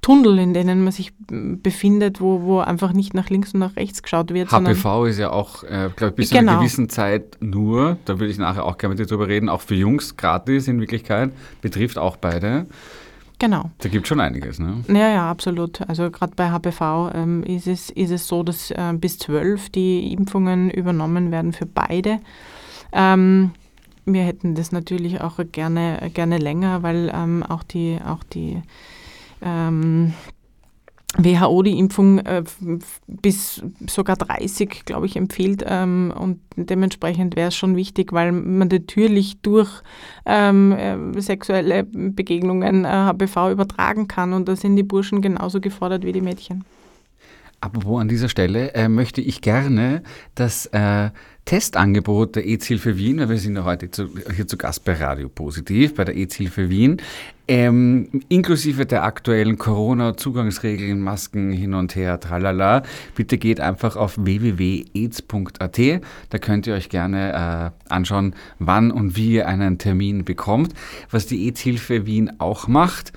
Tunnel, in denen man sich befindet, wo, wo einfach nicht nach links und nach rechts geschaut wird. HPV ist ja auch, äh, glaube ich, bis genau. zu einer genau. gewissen Zeit nur, da würde ich nachher auch gerne mit dir drüber reden, auch für Jungs gratis in Wirklichkeit, betrifft auch beide. Genau. Da gibt es schon einiges, ne? Ja, ja, absolut. Also gerade bei HPV ähm, ist, es, ist es so, dass äh, bis zwölf die Impfungen übernommen werden für beide. Ähm, wir hätten das natürlich auch gerne, gerne länger, weil ähm, auch die, auch die ähm, WHO die Impfung äh, bis sogar 30, glaube ich, empfiehlt. Ähm, und dementsprechend wäre es schon wichtig, weil man natürlich durch ähm, äh, sexuelle Begegnungen äh, HPV übertragen kann. Und da sind die Burschen genauso gefordert wie die Mädchen. Apropos an dieser Stelle äh, möchte ich gerne das äh, Testangebot der EZ-Hilfe Wien, weil wir sind ja heute zu, hier zu Gast bei Radio Positiv, bei der EZ-Hilfe Wien, ähm, inklusive der aktuellen Corona-Zugangsregeln, Masken hin und her, tralala. Bitte geht einfach auf www.aids.at. Da könnt ihr euch gerne äh, anschauen, wann und wie ihr einen Termin bekommt. Was die EZ-Hilfe Wien auch macht,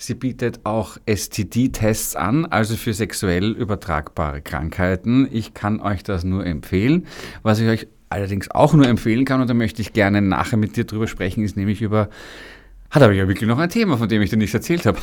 Sie bietet auch STD-Tests an, also für sexuell übertragbare Krankheiten. Ich kann euch das nur empfehlen. Was ich euch allerdings auch nur empfehlen kann, und da möchte ich gerne nachher mit dir drüber sprechen, ist nämlich über hat aber ja wirklich noch ein Thema, von dem ich dir nichts erzählt habe.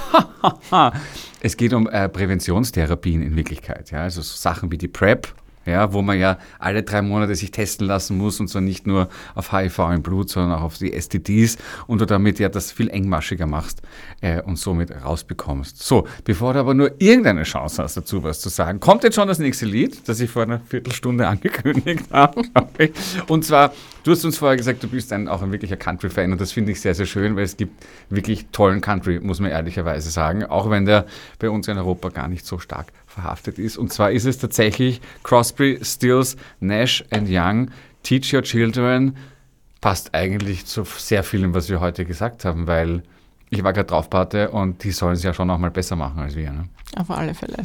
es geht um äh, Präventionstherapien in Wirklichkeit. Ja? Also so Sachen wie die PrEP ja, wo man ja alle drei Monate sich testen lassen muss und zwar nicht nur auf HIV im Blut, sondern auch auf die STDs und du damit ja das viel engmaschiger machst äh, und somit rausbekommst. So, bevor du aber nur irgendeine Chance hast, dazu was zu sagen, kommt jetzt schon das nächste Lied, das ich vor einer Viertelstunde angekündigt habe. Und zwar, du hast uns vorher gesagt, du bist ein, auch ein wirklicher Country-Fan und das finde ich sehr, sehr schön, weil es gibt wirklich tollen Country, muss man ehrlicherweise sagen, auch wenn der bei uns in Europa gar nicht so stark verhaftet ist. Und zwar ist es tatsächlich Crosby, Stills, Nash and Young, Teach Your Children. Passt eigentlich zu sehr vielem, was wir heute gesagt haben, weil ich war gerade draufpate und die sollen es ja schon noch mal besser machen als wir. Ne? Auf alle Fälle.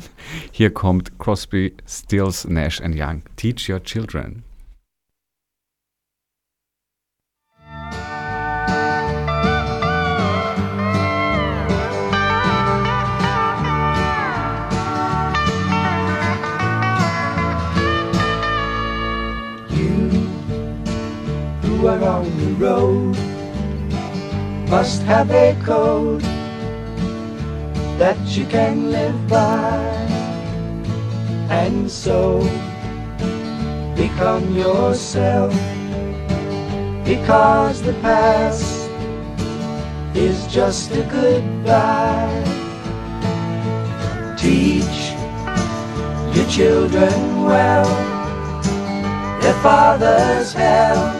Hier kommt Crosby, Stills, Nash and Young. Teach Your Children. Are on the road must have a code that you can live by. And so become yourself because the past is just a goodbye. Teach your children well their father's hell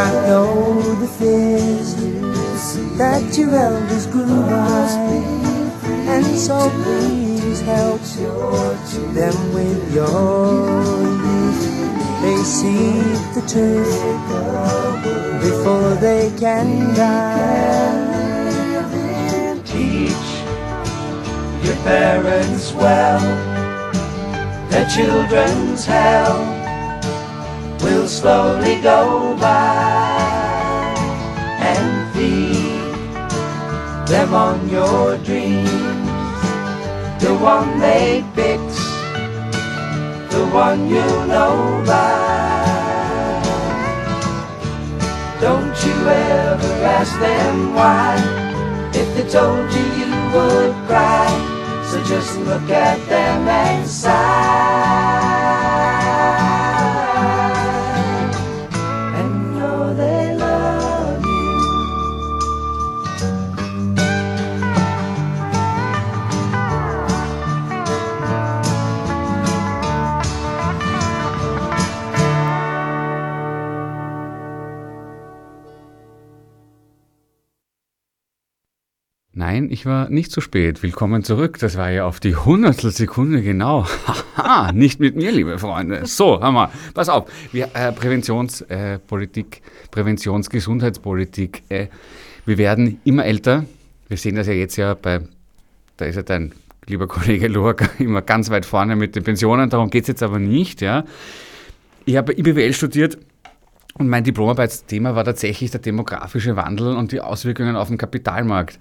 Can't know the fears that your elders grew by. And so please help them with your youth. They see the truth before they can die. Teach your parents well their children's hell slowly go by and feed them on your dreams. The one they picked, the one you know by. Don't you ever ask them why, if they told you you would cry. So just look at them and sigh Nein, ich war nicht zu spät. Willkommen zurück. Das war ja auf die hundertstel Sekunde genau. Haha, nicht mit mir, liebe Freunde. So, wir. Pass auf. Wir, äh, Präventionspolitik, Präventionsgesundheitspolitik. Äh, wir werden immer älter. Wir sehen das ja jetzt ja bei, da ist ja dein lieber Kollege Lorca immer ganz weit vorne mit den Pensionen. Darum geht es jetzt aber nicht. Ja. Ich habe IBWL studiert und mein Diplomarbeitsthema war tatsächlich der demografische Wandel und die Auswirkungen auf den Kapitalmarkt.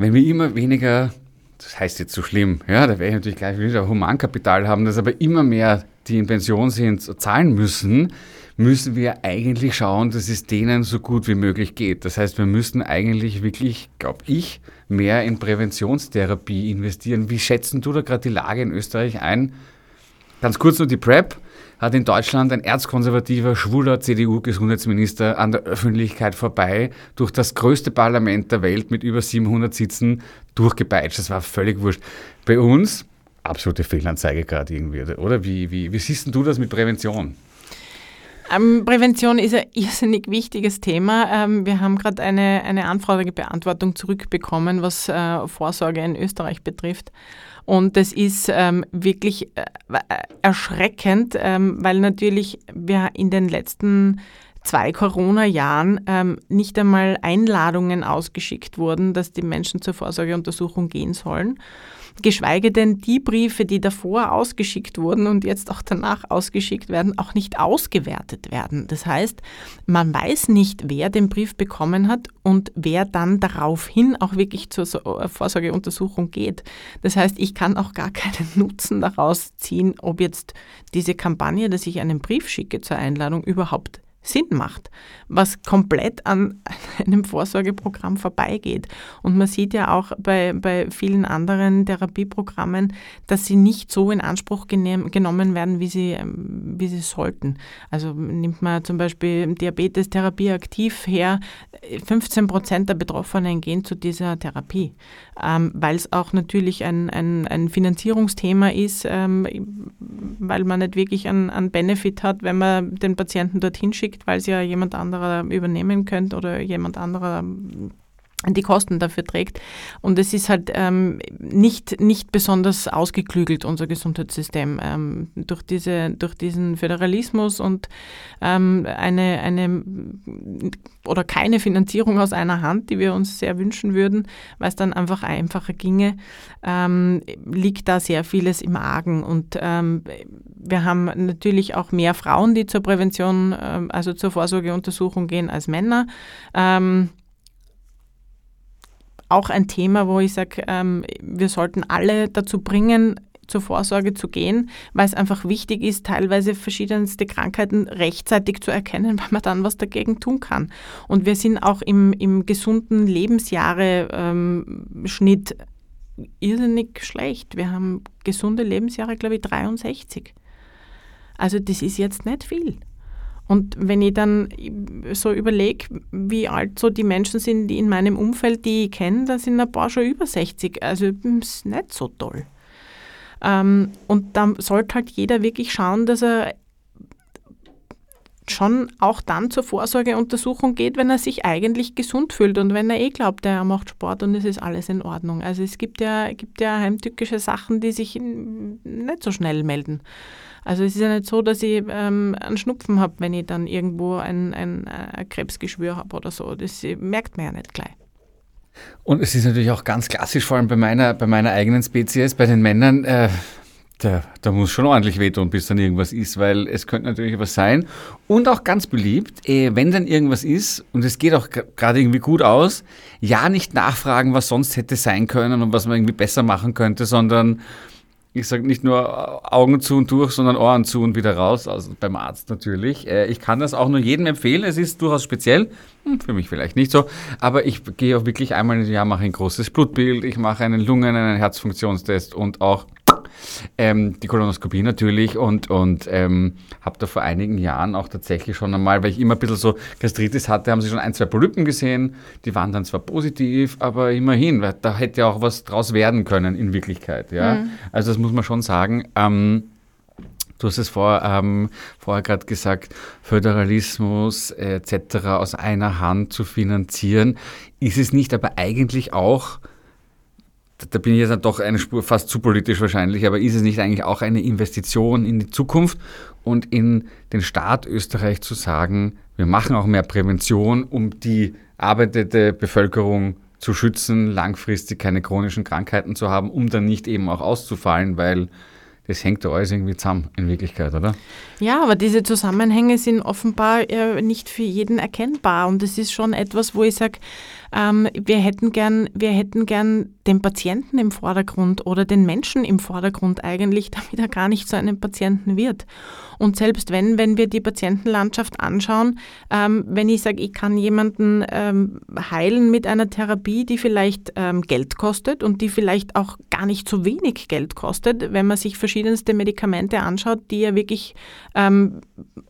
Wenn wir immer weniger, das heißt jetzt so schlimm, ja, da werde ich natürlich gleich wieder Humankapital haben, das aber immer mehr, die in Pension sind, zahlen müssen, müssen wir eigentlich schauen, dass es denen so gut wie möglich geht. Das heißt, wir müssen eigentlich wirklich, glaube ich, mehr in Präventionstherapie investieren. Wie schätzen du da gerade die Lage in Österreich ein? Ganz kurz nur die PrEP hat in Deutschland ein erzkonservativer, schwuler CDU-Gesundheitsminister an der Öffentlichkeit vorbei durch das größte Parlament der Welt mit über 700 Sitzen durchgepeitscht. Das war völlig wurscht. Bei uns absolute Fehlanzeige gerade irgendwie, oder? Wie, wie, wie siehst du das mit Prävention? Ähm, Prävention ist ein irrsinnig wichtiges Thema. Ähm, wir haben gerade eine, eine Anfragebeantwortung zurückbekommen, was äh, Vorsorge in Österreich betrifft. Und das ist ähm, wirklich äh, erschreckend, ähm, weil natürlich wir in den letzten zwei Corona-Jahren ähm, nicht einmal Einladungen ausgeschickt wurden, dass die Menschen zur Vorsorgeuntersuchung gehen sollen. Geschweige denn die Briefe, die davor ausgeschickt wurden und jetzt auch danach ausgeschickt werden, auch nicht ausgewertet werden. Das heißt, man weiß nicht, wer den Brief bekommen hat und wer dann daraufhin auch wirklich zur Vorsorgeuntersuchung geht. Das heißt, ich kann auch gar keinen Nutzen daraus ziehen, ob jetzt diese Kampagne, dass ich einen Brief schicke zur Einladung, überhaupt Sinn macht, was komplett an einem Vorsorgeprogramm vorbeigeht. Und man sieht ja auch bei, bei vielen anderen Therapieprogrammen, dass sie nicht so in Anspruch genehm, genommen werden, wie sie, wie sie sollten. Also nimmt man zum Beispiel Diabetestherapie aktiv her, 15 Prozent der Betroffenen gehen zu dieser Therapie, ähm, weil es auch natürlich ein, ein, ein Finanzierungsthema ist, ähm, weil man nicht wirklich einen, einen Benefit hat, wenn man den Patienten dorthin schickt, weil es ja jemand anderer übernehmen könnte oder jemand anderer die Kosten dafür trägt. Und es ist halt ähm, nicht, nicht besonders ausgeklügelt, unser Gesundheitssystem. Ähm, durch, diese, durch diesen Föderalismus und ähm, eine, eine oder keine Finanzierung aus einer Hand, die wir uns sehr wünschen würden, weil es dann einfach einfacher ginge, ähm, liegt da sehr vieles im Argen. Und ähm, wir haben natürlich auch mehr Frauen, die zur Prävention, ähm, also zur Vorsorgeuntersuchung gehen als Männer auch ein Thema, wo ich sage, ähm, wir sollten alle dazu bringen, zur Vorsorge zu gehen, weil es einfach wichtig ist, teilweise verschiedenste Krankheiten rechtzeitig zu erkennen, weil man dann was dagegen tun kann. Und wir sind auch im, im gesunden Lebensjahre-Schnitt ähm, irrsinnig schlecht. Wir haben gesunde Lebensjahre, glaube ich, 63. Also das ist jetzt nicht viel. Und wenn ich dann so überlege, wie alt so die Menschen sind, die in meinem Umfeld, die ich kenne, da sind ein paar schon über 60. Also ist nicht so toll. Ähm, und da sollte halt jeder wirklich schauen, dass er schon auch dann zur Vorsorgeuntersuchung geht, wenn er sich eigentlich gesund fühlt und wenn er eh glaubt, er macht Sport und es ist alles in Ordnung. Also es gibt ja, gibt ja heimtückische Sachen, die sich nicht so schnell melden. Also es ist ja nicht so, dass ich ähm, einen Schnupfen habe, wenn ich dann irgendwo ein, ein, ein Krebsgeschwür habe oder so. Das merkt man ja nicht gleich. Und es ist natürlich auch ganz klassisch, vor allem bei meiner, bei meiner eigenen Spezies, bei den Männern, äh, da, da, muss schon ordentlich wehtun, bis dann irgendwas ist, weil es könnte natürlich was sein. Und auch ganz beliebt, äh, wenn dann irgendwas ist und es geht auch gerade irgendwie gut aus, ja nicht nachfragen, was sonst hätte sein können und was man irgendwie besser machen könnte, sondern ich sage nicht nur Augen zu und durch, sondern Ohren zu und wieder raus, also beim Arzt natürlich. Äh, ich kann das auch nur jedem empfehlen. Es ist durchaus speziell, hm, für mich vielleicht nicht so, aber ich gehe auch wirklich einmal im Jahr, mache ein großes Blutbild, ich mache einen Lungen-, einen Herzfunktionstest und auch ähm, die Kolonoskopie natürlich und, und ähm, habe da vor einigen Jahren auch tatsächlich schon einmal, weil ich immer ein bisschen so Gastritis hatte, haben sie schon ein, zwei Polypen gesehen. Die waren dann zwar positiv, aber immerhin, weil da hätte ja auch was draus werden können in Wirklichkeit. Ja? Mhm. Also das muss man schon sagen. Ähm, Du hast es vor, ähm, vorher gerade gesagt, Föderalismus äh, etc. aus einer Hand zu finanzieren. Ist es nicht aber eigentlich auch da bin ich jetzt doch eine Spur fast zu politisch wahrscheinlich, aber ist es nicht eigentlich auch eine Investition in die Zukunft und in den Staat Österreich zu sagen, wir machen auch mehr Prävention, um die arbeitende Bevölkerung zu schützen, langfristig keine chronischen Krankheiten zu haben, um dann nicht eben auch auszufallen, weil das hängt ja alles irgendwie zusammen in Wirklichkeit, oder? Ja, aber diese Zusammenhänge sind offenbar äh, nicht für jeden erkennbar und das ist schon etwas, wo ich sage, ähm, wir hätten gern, wir hätten gern den Patienten im Vordergrund oder den Menschen im Vordergrund eigentlich, damit er gar nicht zu einem Patienten wird. Und selbst wenn, wenn wir die Patientenlandschaft anschauen, ähm, wenn ich sage, ich kann jemanden ähm, heilen mit einer Therapie, die vielleicht ähm, Geld kostet und die vielleicht auch gar nicht so wenig Geld kostet, wenn man sich verschiedenste Medikamente anschaut, die ja wirklich ähm,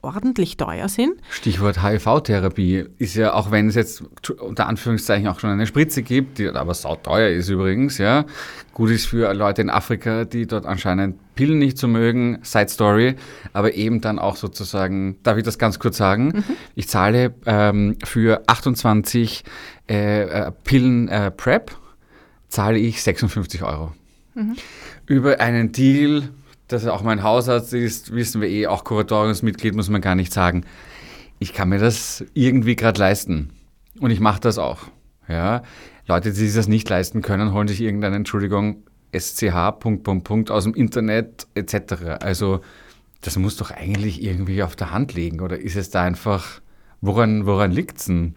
ordentlich teuer sind. Stichwort HIV-Therapie ist ja, auch wenn es jetzt unter Anführungszeichen auch schon eine Spritze gibt, die aber sauteuer ist übrigens, ja, gut ist für Leute in Afrika, die dort anscheinend Pillen nicht zu mögen, Side Story, aber eben dann auch sozusagen, darf ich das ganz kurz sagen, mhm. ich zahle ähm, für 28 äh, äh, Pillen äh, Prep, zahle ich 56 Euro. Mhm. Über einen Deal dass er auch mein Hausarzt ist, wissen wir eh, auch Kuratoriumsmitglied, muss man gar nicht sagen. Ich kann mir das irgendwie gerade leisten. Und ich mache das auch. Ja? Leute, die sich das nicht leisten können, holen sich irgendeine, Entschuldigung, SCH, Punkt, Punkt, Punkt aus dem Internet etc. Also das muss doch eigentlich irgendwie auf der Hand liegen. Oder ist es da einfach, woran, woran liegt es denn?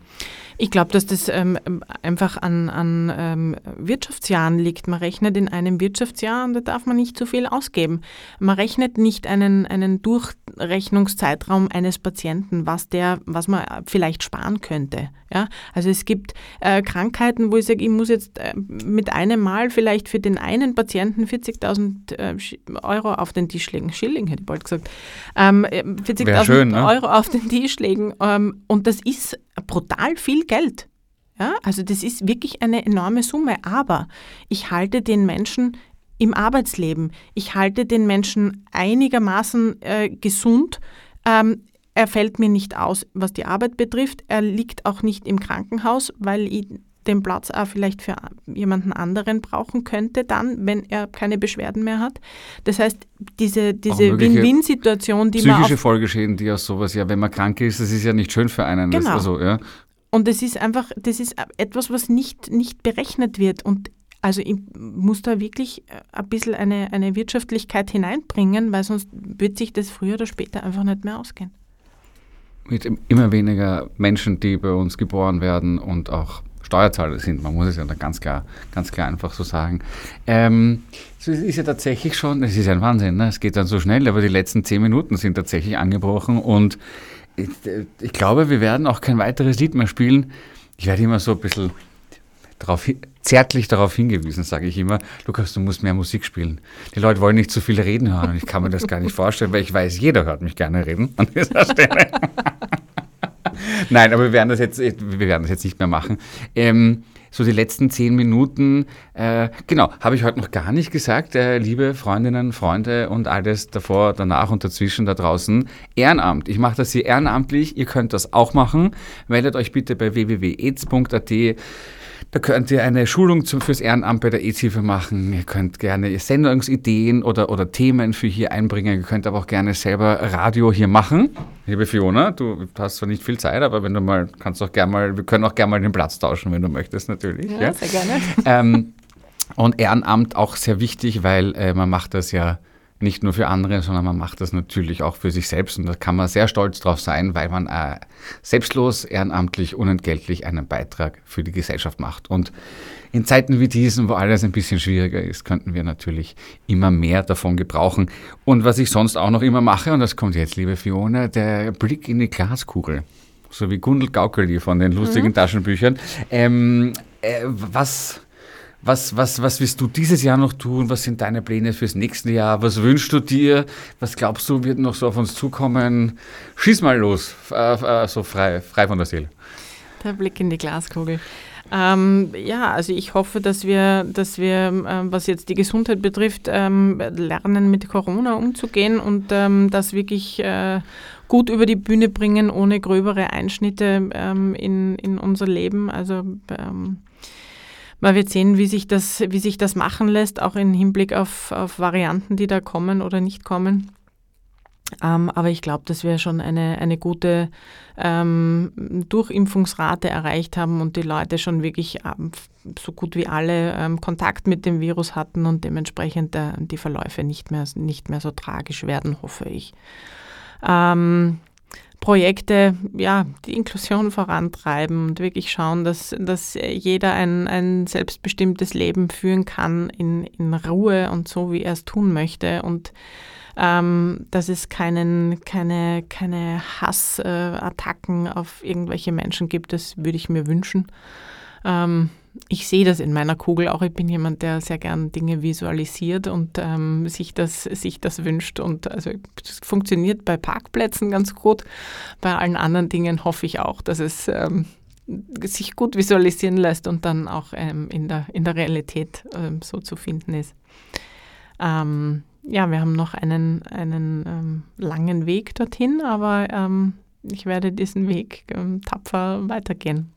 Ich glaube, dass das ähm, einfach an, an ähm, Wirtschaftsjahren liegt. Man rechnet in einem Wirtschaftsjahr und da darf man nicht zu viel ausgeben. Man rechnet nicht einen, einen Durchrechnungszeitraum eines Patienten, was, der, was man vielleicht sparen könnte. Ja? Also es gibt äh, Krankheiten, wo ich sage, ich muss jetzt äh, mit einem Mal vielleicht für den einen Patienten 40.000 äh, Euro auf den Tisch legen. Schilling hätte ich bald gesagt. Ähm, 40.000 äh, ne? Euro auf den Tisch legen. Ähm, und das ist brutal viel Geld. Ja, also das ist wirklich eine enorme Summe, aber ich halte den Menschen im Arbeitsleben, ich halte den Menschen einigermaßen äh, gesund. Ähm, er fällt mir nicht aus, was die Arbeit betrifft. Er liegt auch nicht im Krankenhaus, weil ich den Platz auch vielleicht für jemanden anderen brauchen könnte, dann, wenn er keine Beschwerden mehr hat. Das heißt, diese, diese Win-Win-Situation, die psychische man. Psychische Folgeschäden, die aus sowas, ja, wenn man krank ist, das ist ja nicht schön für einen. Genau. Also, ja. Und das ist einfach, das ist etwas, was nicht, nicht berechnet wird. Und also ich muss da wirklich ein bisschen eine, eine Wirtschaftlichkeit hineinbringen, weil sonst wird sich das früher oder später einfach nicht mehr ausgehen. Mit immer weniger Menschen, die bei uns geboren werden und auch Steuerzahler sind. Man muss es ja dann ganz klar, ganz klar einfach so sagen. Ähm, es ist ja tatsächlich schon, es ist ein Wahnsinn, ne? es geht dann so schnell, aber die letzten zehn Minuten sind tatsächlich angebrochen und ich, ich glaube, wir werden auch kein weiteres Lied mehr spielen. Ich werde immer so ein bisschen darauf, zärtlich darauf hingewiesen, sage ich immer, Lukas, du musst mehr Musik spielen. Die Leute wollen nicht zu viel reden hören und ich kann mir das gar nicht vorstellen, weil ich weiß, jeder hört mich gerne reden an dieser Stelle. Nein, aber wir werden das jetzt, wir werden das jetzt nicht mehr machen. Ähm, so die letzten zehn Minuten, äh, genau, habe ich heute noch gar nicht gesagt, äh, liebe Freundinnen, Freunde und alles davor, danach und dazwischen da draußen. Ehrenamt. Ich mache das hier ehrenamtlich, ihr könnt das auch machen. Meldet euch bitte bei www.aids.at da könnt ihr eine Schulung zum, fürs Ehrenamt bei der EZ-Hilfe machen. Ihr könnt gerne Sendungsideen oder, oder Themen für hier einbringen. Ihr könnt aber auch gerne selber Radio hier machen. Liebe Fiona, du hast zwar nicht viel Zeit, aber wenn du mal, kannst auch gerne mal, wir können auch gerne mal den Platz tauschen, wenn du möchtest, natürlich. Ja, ja. sehr gerne. Ähm, und Ehrenamt auch sehr wichtig, weil äh, man macht das ja nicht nur für andere, sondern man macht das natürlich auch für sich selbst und da kann man sehr stolz drauf sein, weil man äh, selbstlos, ehrenamtlich, unentgeltlich einen Beitrag für die Gesellschaft macht. Und in Zeiten wie diesen, wo alles ein bisschen schwieriger ist, könnten wir natürlich immer mehr davon gebrauchen. Und was ich sonst auch noch immer mache, und das kommt jetzt, liebe Fiona, der Blick in die Glaskugel. So wie Gundel Gaukeli von den lustigen mhm. Taschenbüchern. Ähm, äh, was was, was, was willst du dieses Jahr noch tun? Was sind deine Pläne fürs nächste Jahr? Was wünschst du dir? Was glaubst du, wird noch so auf uns zukommen? Schieß mal los, äh, äh, so frei, frei von der Seele. Der Blick in die Glaskugel. Ähm, ja, also ich hoffe, dass wir, dass wir, äh, was jetzt die Gesundheit betrifft, ähm, lernen mit Corona umzugehen und ähm, das wirklich äh, gut über die Bühne bringen, ohne gröbere Einschnitte ähm, in, in unser Leben. Also ähm, man wird sehen, wie sich das, wie sich das machen lässt, auch im Hinblick auf, auf Varianten, die da kommen oder nicht kommen. Ähm, aber ich glaube, dass wir schon eine, eine gute ähm, Durchimpfungsrate erreicht haben und die Leute schon wirklich ähm, so gut wie alle ähm, Kontakt mit dem Virus hatten und dementsprechend äh, die Verläufe nicht mehr, nicht mehr so tragisch werden, hoffe ich. Ähm, Projekte, ja, die Inklusion vorantreiben und wirklich schauen, dass, dass jeder ein, ein selbstbestimmtes Leben führen kann in, in Ruhe und so, wie er es tun möchte und ähm, dass es keinen, keine, keine Hassattacken auf irgendwelche Menschen gibt, das würde ich mir wünschen. Ähm, ich sehe das in meiner Kugel auch. Ich bin jemand, der sehr gern Dinge visualisiert und ähm, sich, das, sich das wünscht. Und also es funktioniert bei Parkplätzen ganz gut. Bei allen anderen Dingen hoffe ich auch, dass es ähm, sich gut visualisieren lässt und dann auch ähm, in, der, in der Realität ähm, so zu finden ist. Ähm, ja, wir haben noch einen, einen ähm, langen Weg dorthin, aber ich werde diesen Weg tapfer weitergehen.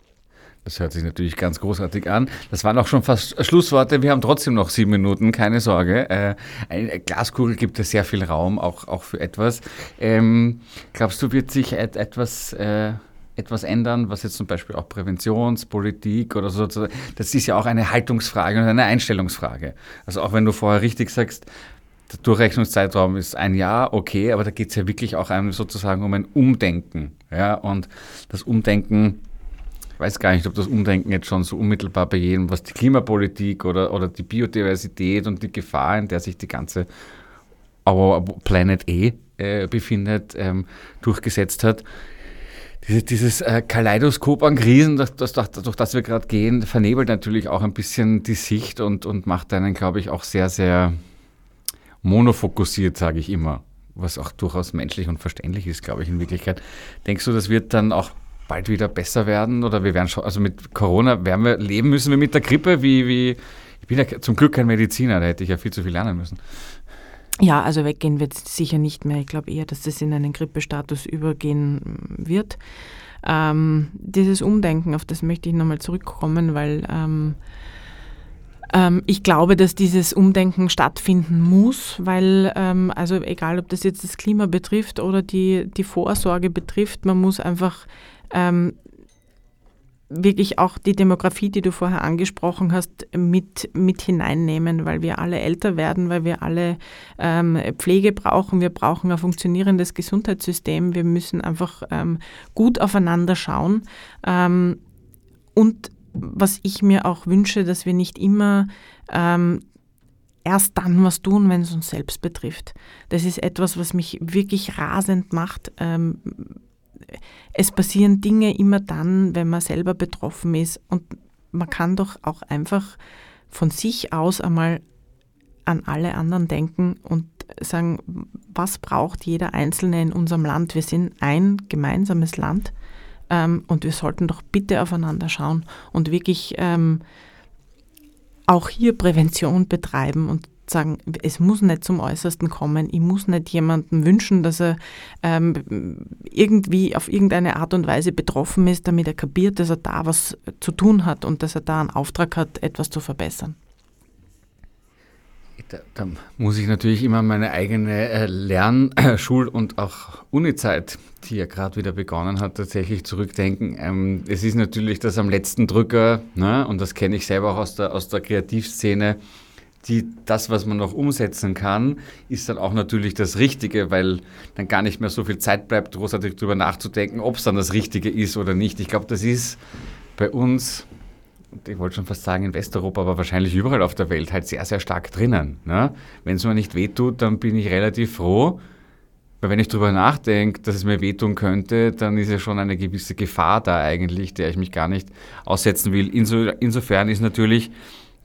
Das hört sich natürlich ganz großartig an. Das waren auch schon fast Schlussworte. Wir haben trotzdem noch sieben Minuten, keine Sorge. Äh, eine Glaskugel gibt es sehr viel Raum, auch, auch für etwas. Ähm, glaubst du, wird sich et etwas, äh, etwas ändern, was jetzt zum Beispiel auch Präventionspolitik oder so, das ist ja auch eine Haltungsfrage und eine Einstellungsfrage. Also auch wenn du vorher richtig sagst, der Durchrechnungszeitraum ist ein Jahr, okay, aber da geht es ja wirklich auch einem sozusagen um ein Umdenken. Ja, und das Umdenken ich weiß gar nicht, ob das Umdenken jetzt schon so unmittelbar bei jedem, was die Klimapolitik oder, oder die Biodiversität und die Gefahr, in der sich die ganze Planet E äh, befindet, ähm, durchgesetzt hat. Diese, dieses äh, Kaleidoskop an Krisen, das, das, das, durch das wir gerade gehen, vernebelt natürlich auch ein bisschen die Sicht und, und macht einen, glaube ich, auch sehr, sehr monofokussiert, sage ich immer. Was auch durchaus menschlich und verständlich ist, glaube ich, in Wirklichkeit. Denkst du, das wird dann auch bald wieder besser werden oder wir werden schon, also mit Corona werden wir, leben müssen wir mit der Grippe, wie, wie, ich bin ja zum Glück kein Mediziner, da hätte ich ja viel zu viel lernen müssen. Ja, also weggehen wird es sicher nicht mehr. Ich glaube eher, dass das in einen Grippestatus übergehen wird. Ähm, dieses Umdenken, auf das möchte ich nochmal zurückkommen, weil ähm, ähm, ich glaube, dass dieses Umdenken stattfinden muss, weil, ähm, also egal ob das jetzt das Klima betrifft oder die, die Vorsorge betrifft, man muss einfach ähm, wirklich auch die Demografie, die du vorher angesprochen hast, mit, mit hineinnehmen, weil wir alle älter werden, weil wir alle ähm, Pflege brauchen, wir brauchen ein funktionierendes Gesundheitssystem, wir müssen einfach ähm, gut aufeinander schauen. Ähm, und was ich mir auch wünsche, dass wir nicht immer ähm, erst dann was tun, wenn es uns selbst betrifft. Das ist etwas, was mich wirklich rasend macht ähm, es passieren Dinge immer dann, wenn man selber betroffen ist. Und man kann doch auch einfach von sich aus einmal an alle anderen denken und sagen, was braucht jeder Einzelne in unserem Land? Wir sind ein gemeinsames Land ähm, und wir sollten doch bitte aufeinander schauen und wirklich ähm, auch hier Prävention betreiben und sagen, es muss nicht zum Äußersten kommen. Ich muss nicht jemandem wünschen, dass er ähm, irgendwie auf irgendeine Art und Weise betroffen ist, damit er kapiert, dass er da was zu tun hat und dass er da einen Auftrag hat, etwas zu verbessern. Da, da muss ich natürlich immer meine eigene äh, Lern-, Schul- und auch Uni-Zeit, die ja gerade wieder begonnen hat, tatsächlich zurückdenken. Ähm, es ist natürlich das am letzten Drücker, ne, und das kenne ich selber auch aus der, aus der Kreativszene, die, das, was man noch umsetzen kann, ist dann auch natürlich das Richtige, weil dann gar nicht mehr so viel Zeit bleibt, großartig darüber nachzudenken, ob es dann das Richtige ist oder nicht. Ich glaube, das ist bei uns, ich wollte schon fast sagen in Westeuropa, aber wahrscheinlich überall auf der Welt halt sehr, sehr stark drinnen. Ne? Wenn es mir nicht wehtut, dann bin ich relativ froh, weil wenn ich darüber nachdenke, dass es mir wehtun könnte, dann ist ja schon eine gewisse Gefahr da eigentlich, der ich mich gar nicht aussetzen will. Inso, insofern ist natürlich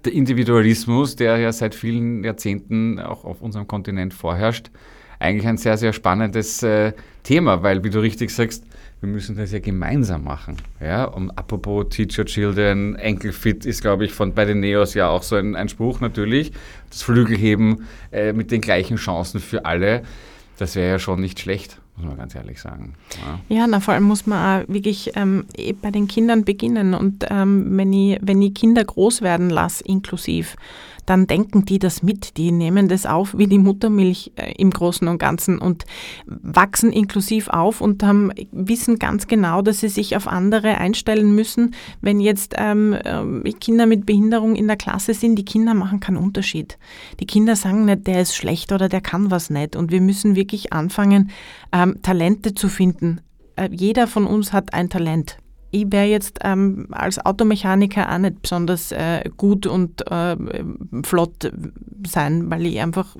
der Individualismus, der ja seit vielen Jahrzehnten auch auf unserem Kontinent vorherrscht, eigentlich ein sehr, sehr spannendes äh, Thema, weil, wie du richtig sagst, wir müssen das ja gemeinsam machen. Ja? Und apropos Teacher Children, Enkelfit ist, glaube ich, von bei den Neos ja auch so ein, ein Spruch natürlich. Das Flügelheben äh, mit den gleichen Chancen für alle, das wäre ja schon nicht schlecht muss man ganz ehrlich sagen. Ja, ja na, vor allem muss man auch wirklich ähm, eh bei den Kindern beginnen. Und ähm, wenn, ich, wenn ich Kinder groß werden lasse, inklusiv, dann denken die das mit. Die nehmen das auf wie die Muttermilch äh, im Großen und Ganzen und wachsen inklusiv auf und haben, wissen ganz genau, dass sie sich auf andere einstellen müssen. Wenn jetzt ähm, äh, Kinder mit Behinderung in der Klasse sind, die Kinder machen keinen Unterschied. Die Kinder sagen nicht, der ist schlecht oder der kann was nicht. Und wir müssen wirklich anfangen, ähm, Talente zu finden. Äh, jeder von uns hat ein Talent ich wäre jetzt ähm, als Automechaniker auch nicht besonders äh, gut und äh, flott sein, weil ich einfach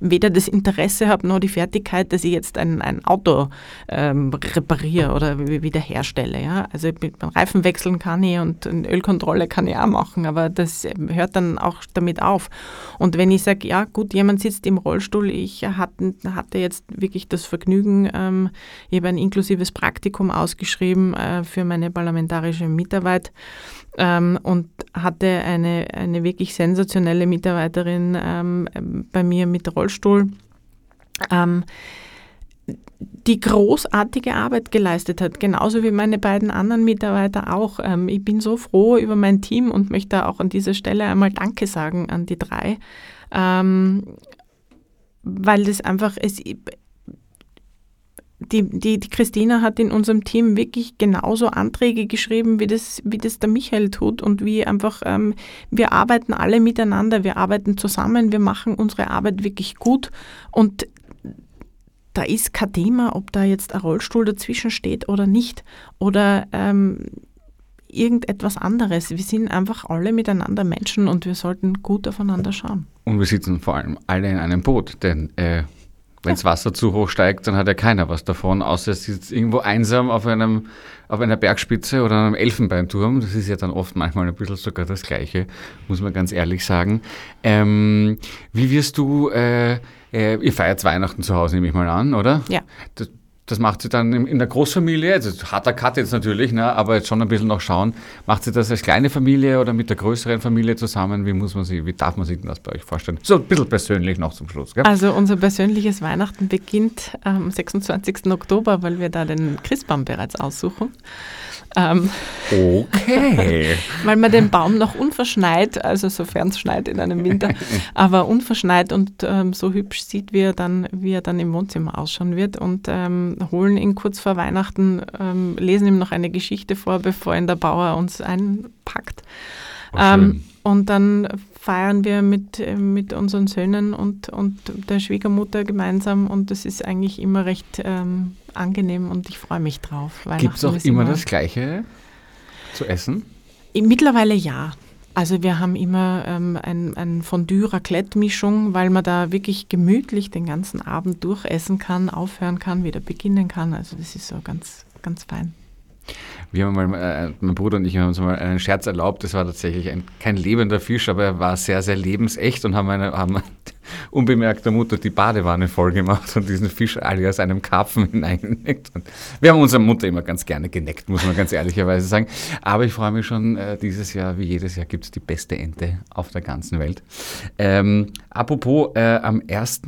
weder das Interesse habe noch die Fertigkeit, dass ich jetzt ein, ein Auto ähm, repariere oder wiederherstelle. Ja? Also Reifen wechseln kann ich und eine Ölkontrolle kann ich auch machen, aber das hört dann auch damit auf. Und wenn ich sage, ja gut, jemand sitzt im Rollstuhl, ich hatte, hatte jetzt wirklich das Vergnügen, ähm, ich habe ein inklusives Praktikum ausgeschrieben äh, für meine meine parlamentarische Mitarbeit ähm, und hatte eine, eine wirklich sensationelle Mitarbeiterin ähm, bei mir mit Rollstuhl. Ähm, die großartige Arbeit geleistet hat, genauso wie meine beiden anderen Mitarbeiter auch. Ähm, ich bin so froh über mein Team und möchte auch an dieser Stelle einmal Danke sagen an die drei, ähm, weil das einfach, es, die, die, die Christina hat in unserem Team wirklich genauso Anträge geschrieben, wie das, wie das der Michael tut und wie einfach, ähm, wir arbeiten alle miteinander, wir arbeiten zusammen, wir machen unsere Arbeit wirklich gut und da ist kein Thema, ob da jetzt ein Rollstuhl dazwischen steht oder nicht oder ähm, irgendetwas anderes. Wir sind einfach alle miteinander Menschen und wir sollten gut aufeinander schauen. Und wir sitzen vor allem alle in einem Boot, denn äh, wenn das Wasser zu hoch steigt, dann hat ja keiner was davon, außer es sitzt irgendwo einsam auf, einem, auf einer Bergspitze oder einem Elfenbeinturm. Das ist ja dann oft manchmal ein bisschen sogar das Gleiche, muss man ganz ehrlich sagen. Ähm, wie wirst du, äh, äh, ihr feiert Weihnachten zu Hause, nehme ich mal an, oder? Ja. Das, das macht sie dann in, der Großfamilie, also harter Cut jetzt natürlich, ne, aber jetzt schon ein bisschen noch schauen, macht sie das als kleine Familie oder mit der größeren Familie zusammen? Wie muss man sie, wie darf man sich das bei euch vorstellen? So ein bisschen persönlich noch zum Schluss. Gell? Also unser persönliches Weihnachten beginnt am 26. Oktober, weil wir da den Christbaum bereits aussuchen. Ähm, okay. weil man den Baum noch unverschneit, also sofern es schneit in einem Winter, aber unverschneit und ähm, so hübsch sieht, wie er, dann, wie er dann im Wohnzimmer ausschauen wird und ähm, holen ihn kurz vor Weihnachten, ähm, lesen ihm noch eine Geschichte vor, bevor ihn der Bauer uns einpackt. Oh, schön. und dann feiern wir mit, äh, mit unseren Söhnen und, und der Schwiegermutter gemeinsam und das ist eigentlich immer recht ähm, angenehm und ich freue mich drauf. Gibt es auch ist immer das Gleiche zu essen? Mittlerweile ja. Also wir haben immer ähm, ein, ein Fondue-Raclette-Mischung, weil man da wirklich gemütlich den ganzen Abend durchessen kann, aufhören kann, wieder beginnen kann. Also das ist so ganz, ganz fein. Wir haben mal, äh, mein Bruder und ich haben uns mal einen Scherz erlaubt. Das war tatsächlich ein, kein lebender Fisch, aber er war sehr, sehr lebensecht und haben, eine, haben unbemerkt der Mutter die Badewanne voll gemacht und diesen Fisch alias einem Karpfen hineingeneckt. Und wir haben unsere Mutter immer ganz gerne geneckt, muss man ganz ehrlicherweise sagen. Aber ich freue mich schon, äh, dieses Jahr, wie jedes Jahr, gibt es die beste Ente auf der ganzen Welt. Ähm, apropos, äh, am 1.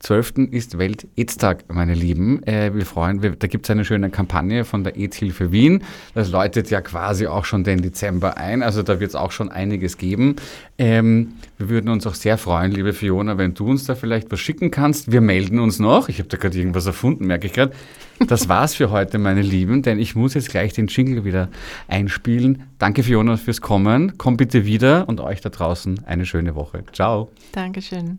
12. ist Welt-AIDS-Tag, meine Lieben. Äh, wir freuen, wir, da gibt es eine schöne Kampagne von der AIDS-Hilfe Wien. Das läutet ja quasi auch schon den Dezember ein, also da wird es auch schon einiges geben. Ähm, wir würden uns auch sehr freuen, liebe Fiona, wenn du uns da vielleicht was schicken kannst. Wir melden uns noch. Ich habe da gerade irgendwas erfunden, merke ich gerade. Das war's für heute, meine Lieben, denn ich muss jetzt gleich den Jingle wieder einspielen. Danke, Fiona, fürs Kommen. Komm bitte wieder und euch da draußen eine schöne Woche. Ciao. Dankeschön.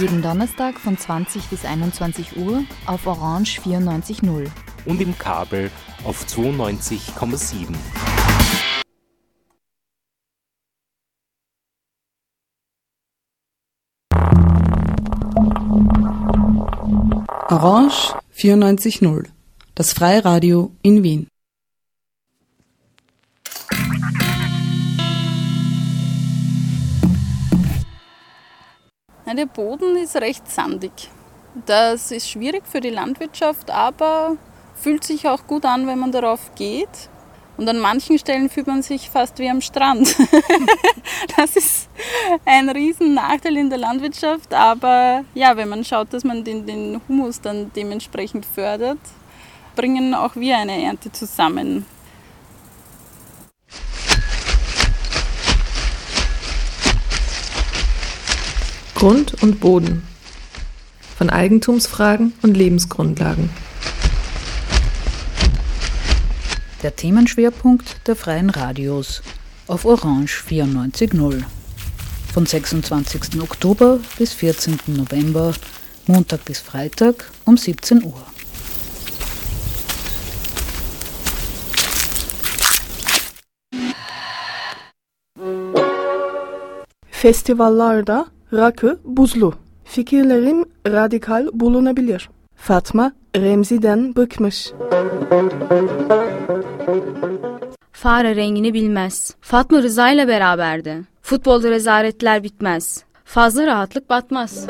Jeden Donnerstag von 20 bis 21 Uhr auf Orange 94.0. Und im Kabel auf 92,7. Orange 94.0. Das Freiradio in Wien. Der Boden ist recht sandig. Das ist schwierig für die Landwirtschaft, aber fühlt sich auch gut an, wenn man darauf geht. Und an manchen Stellen fühlt man sich fast wie am Strand. das ist ein riesen Nachteil in der Landwirtschaft, aber ja, wenn man schaut, dass man den, den Humus dann dementsprechend fördert, bringen auch wir eine Ernte zusammen. Grund und Boden. Von Eigentumsfragen und Lebensgrundlagen. Der Themenschwerpunkt der freien Radios auf Orange 94.0. Von 26. Oktober bis 14. November, Montag bis Freitag um 17 Uhr. Festivallarda rakı buzlu. Fikirlerim radikal bulunabilir. Fatma Remzi'den bıkmış. Fare rengini bilmez. Fatma Rıza ile beraberdi. Futbolda rezaletler bitmez. Fazla rahatlık batmaz.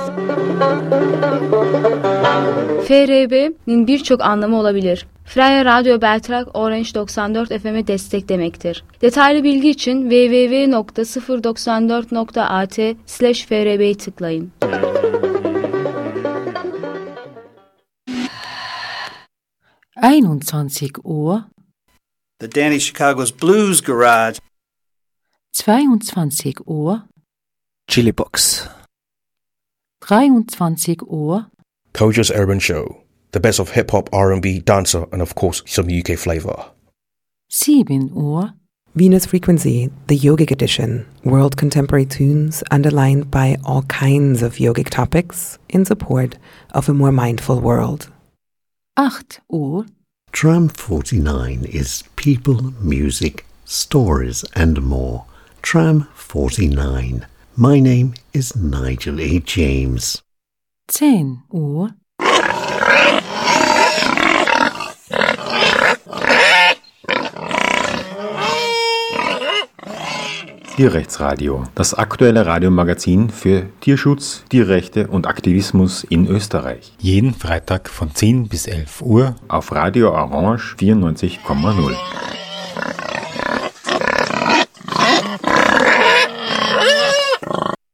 FRB'nin birçok anlamı olabilir. Freya Radyo Beltrak Orange 94 FM'e destek demektir. Detaylı bilgi için www.094.at slash FRB'yi tıklayın. Uhr, The Danny Chicago's Blues Garage. 22 Uhr, Chili Box. 23 Uhr, Koja's Urban Show. The best of hip hop, R&B, dancer, and of course some UK flavor. 7 Uhr, Venus Frequency, the yogic edition, world contemporary tunes underlined by all kinds of yogic topics in support of a more mindful world. 8 Uhr. Tram 49 is people, music, stories, and more. Tram 49. My name is Nigel A. James. 10 Uhr. Tierrechtsradio, das aktuelle Radiomagazin für Tierschutz, Tierrechte und Aktivismus in Österreich. Jeden Freitag von 10 bis 11 Uhr auf Radio Orange 94,0.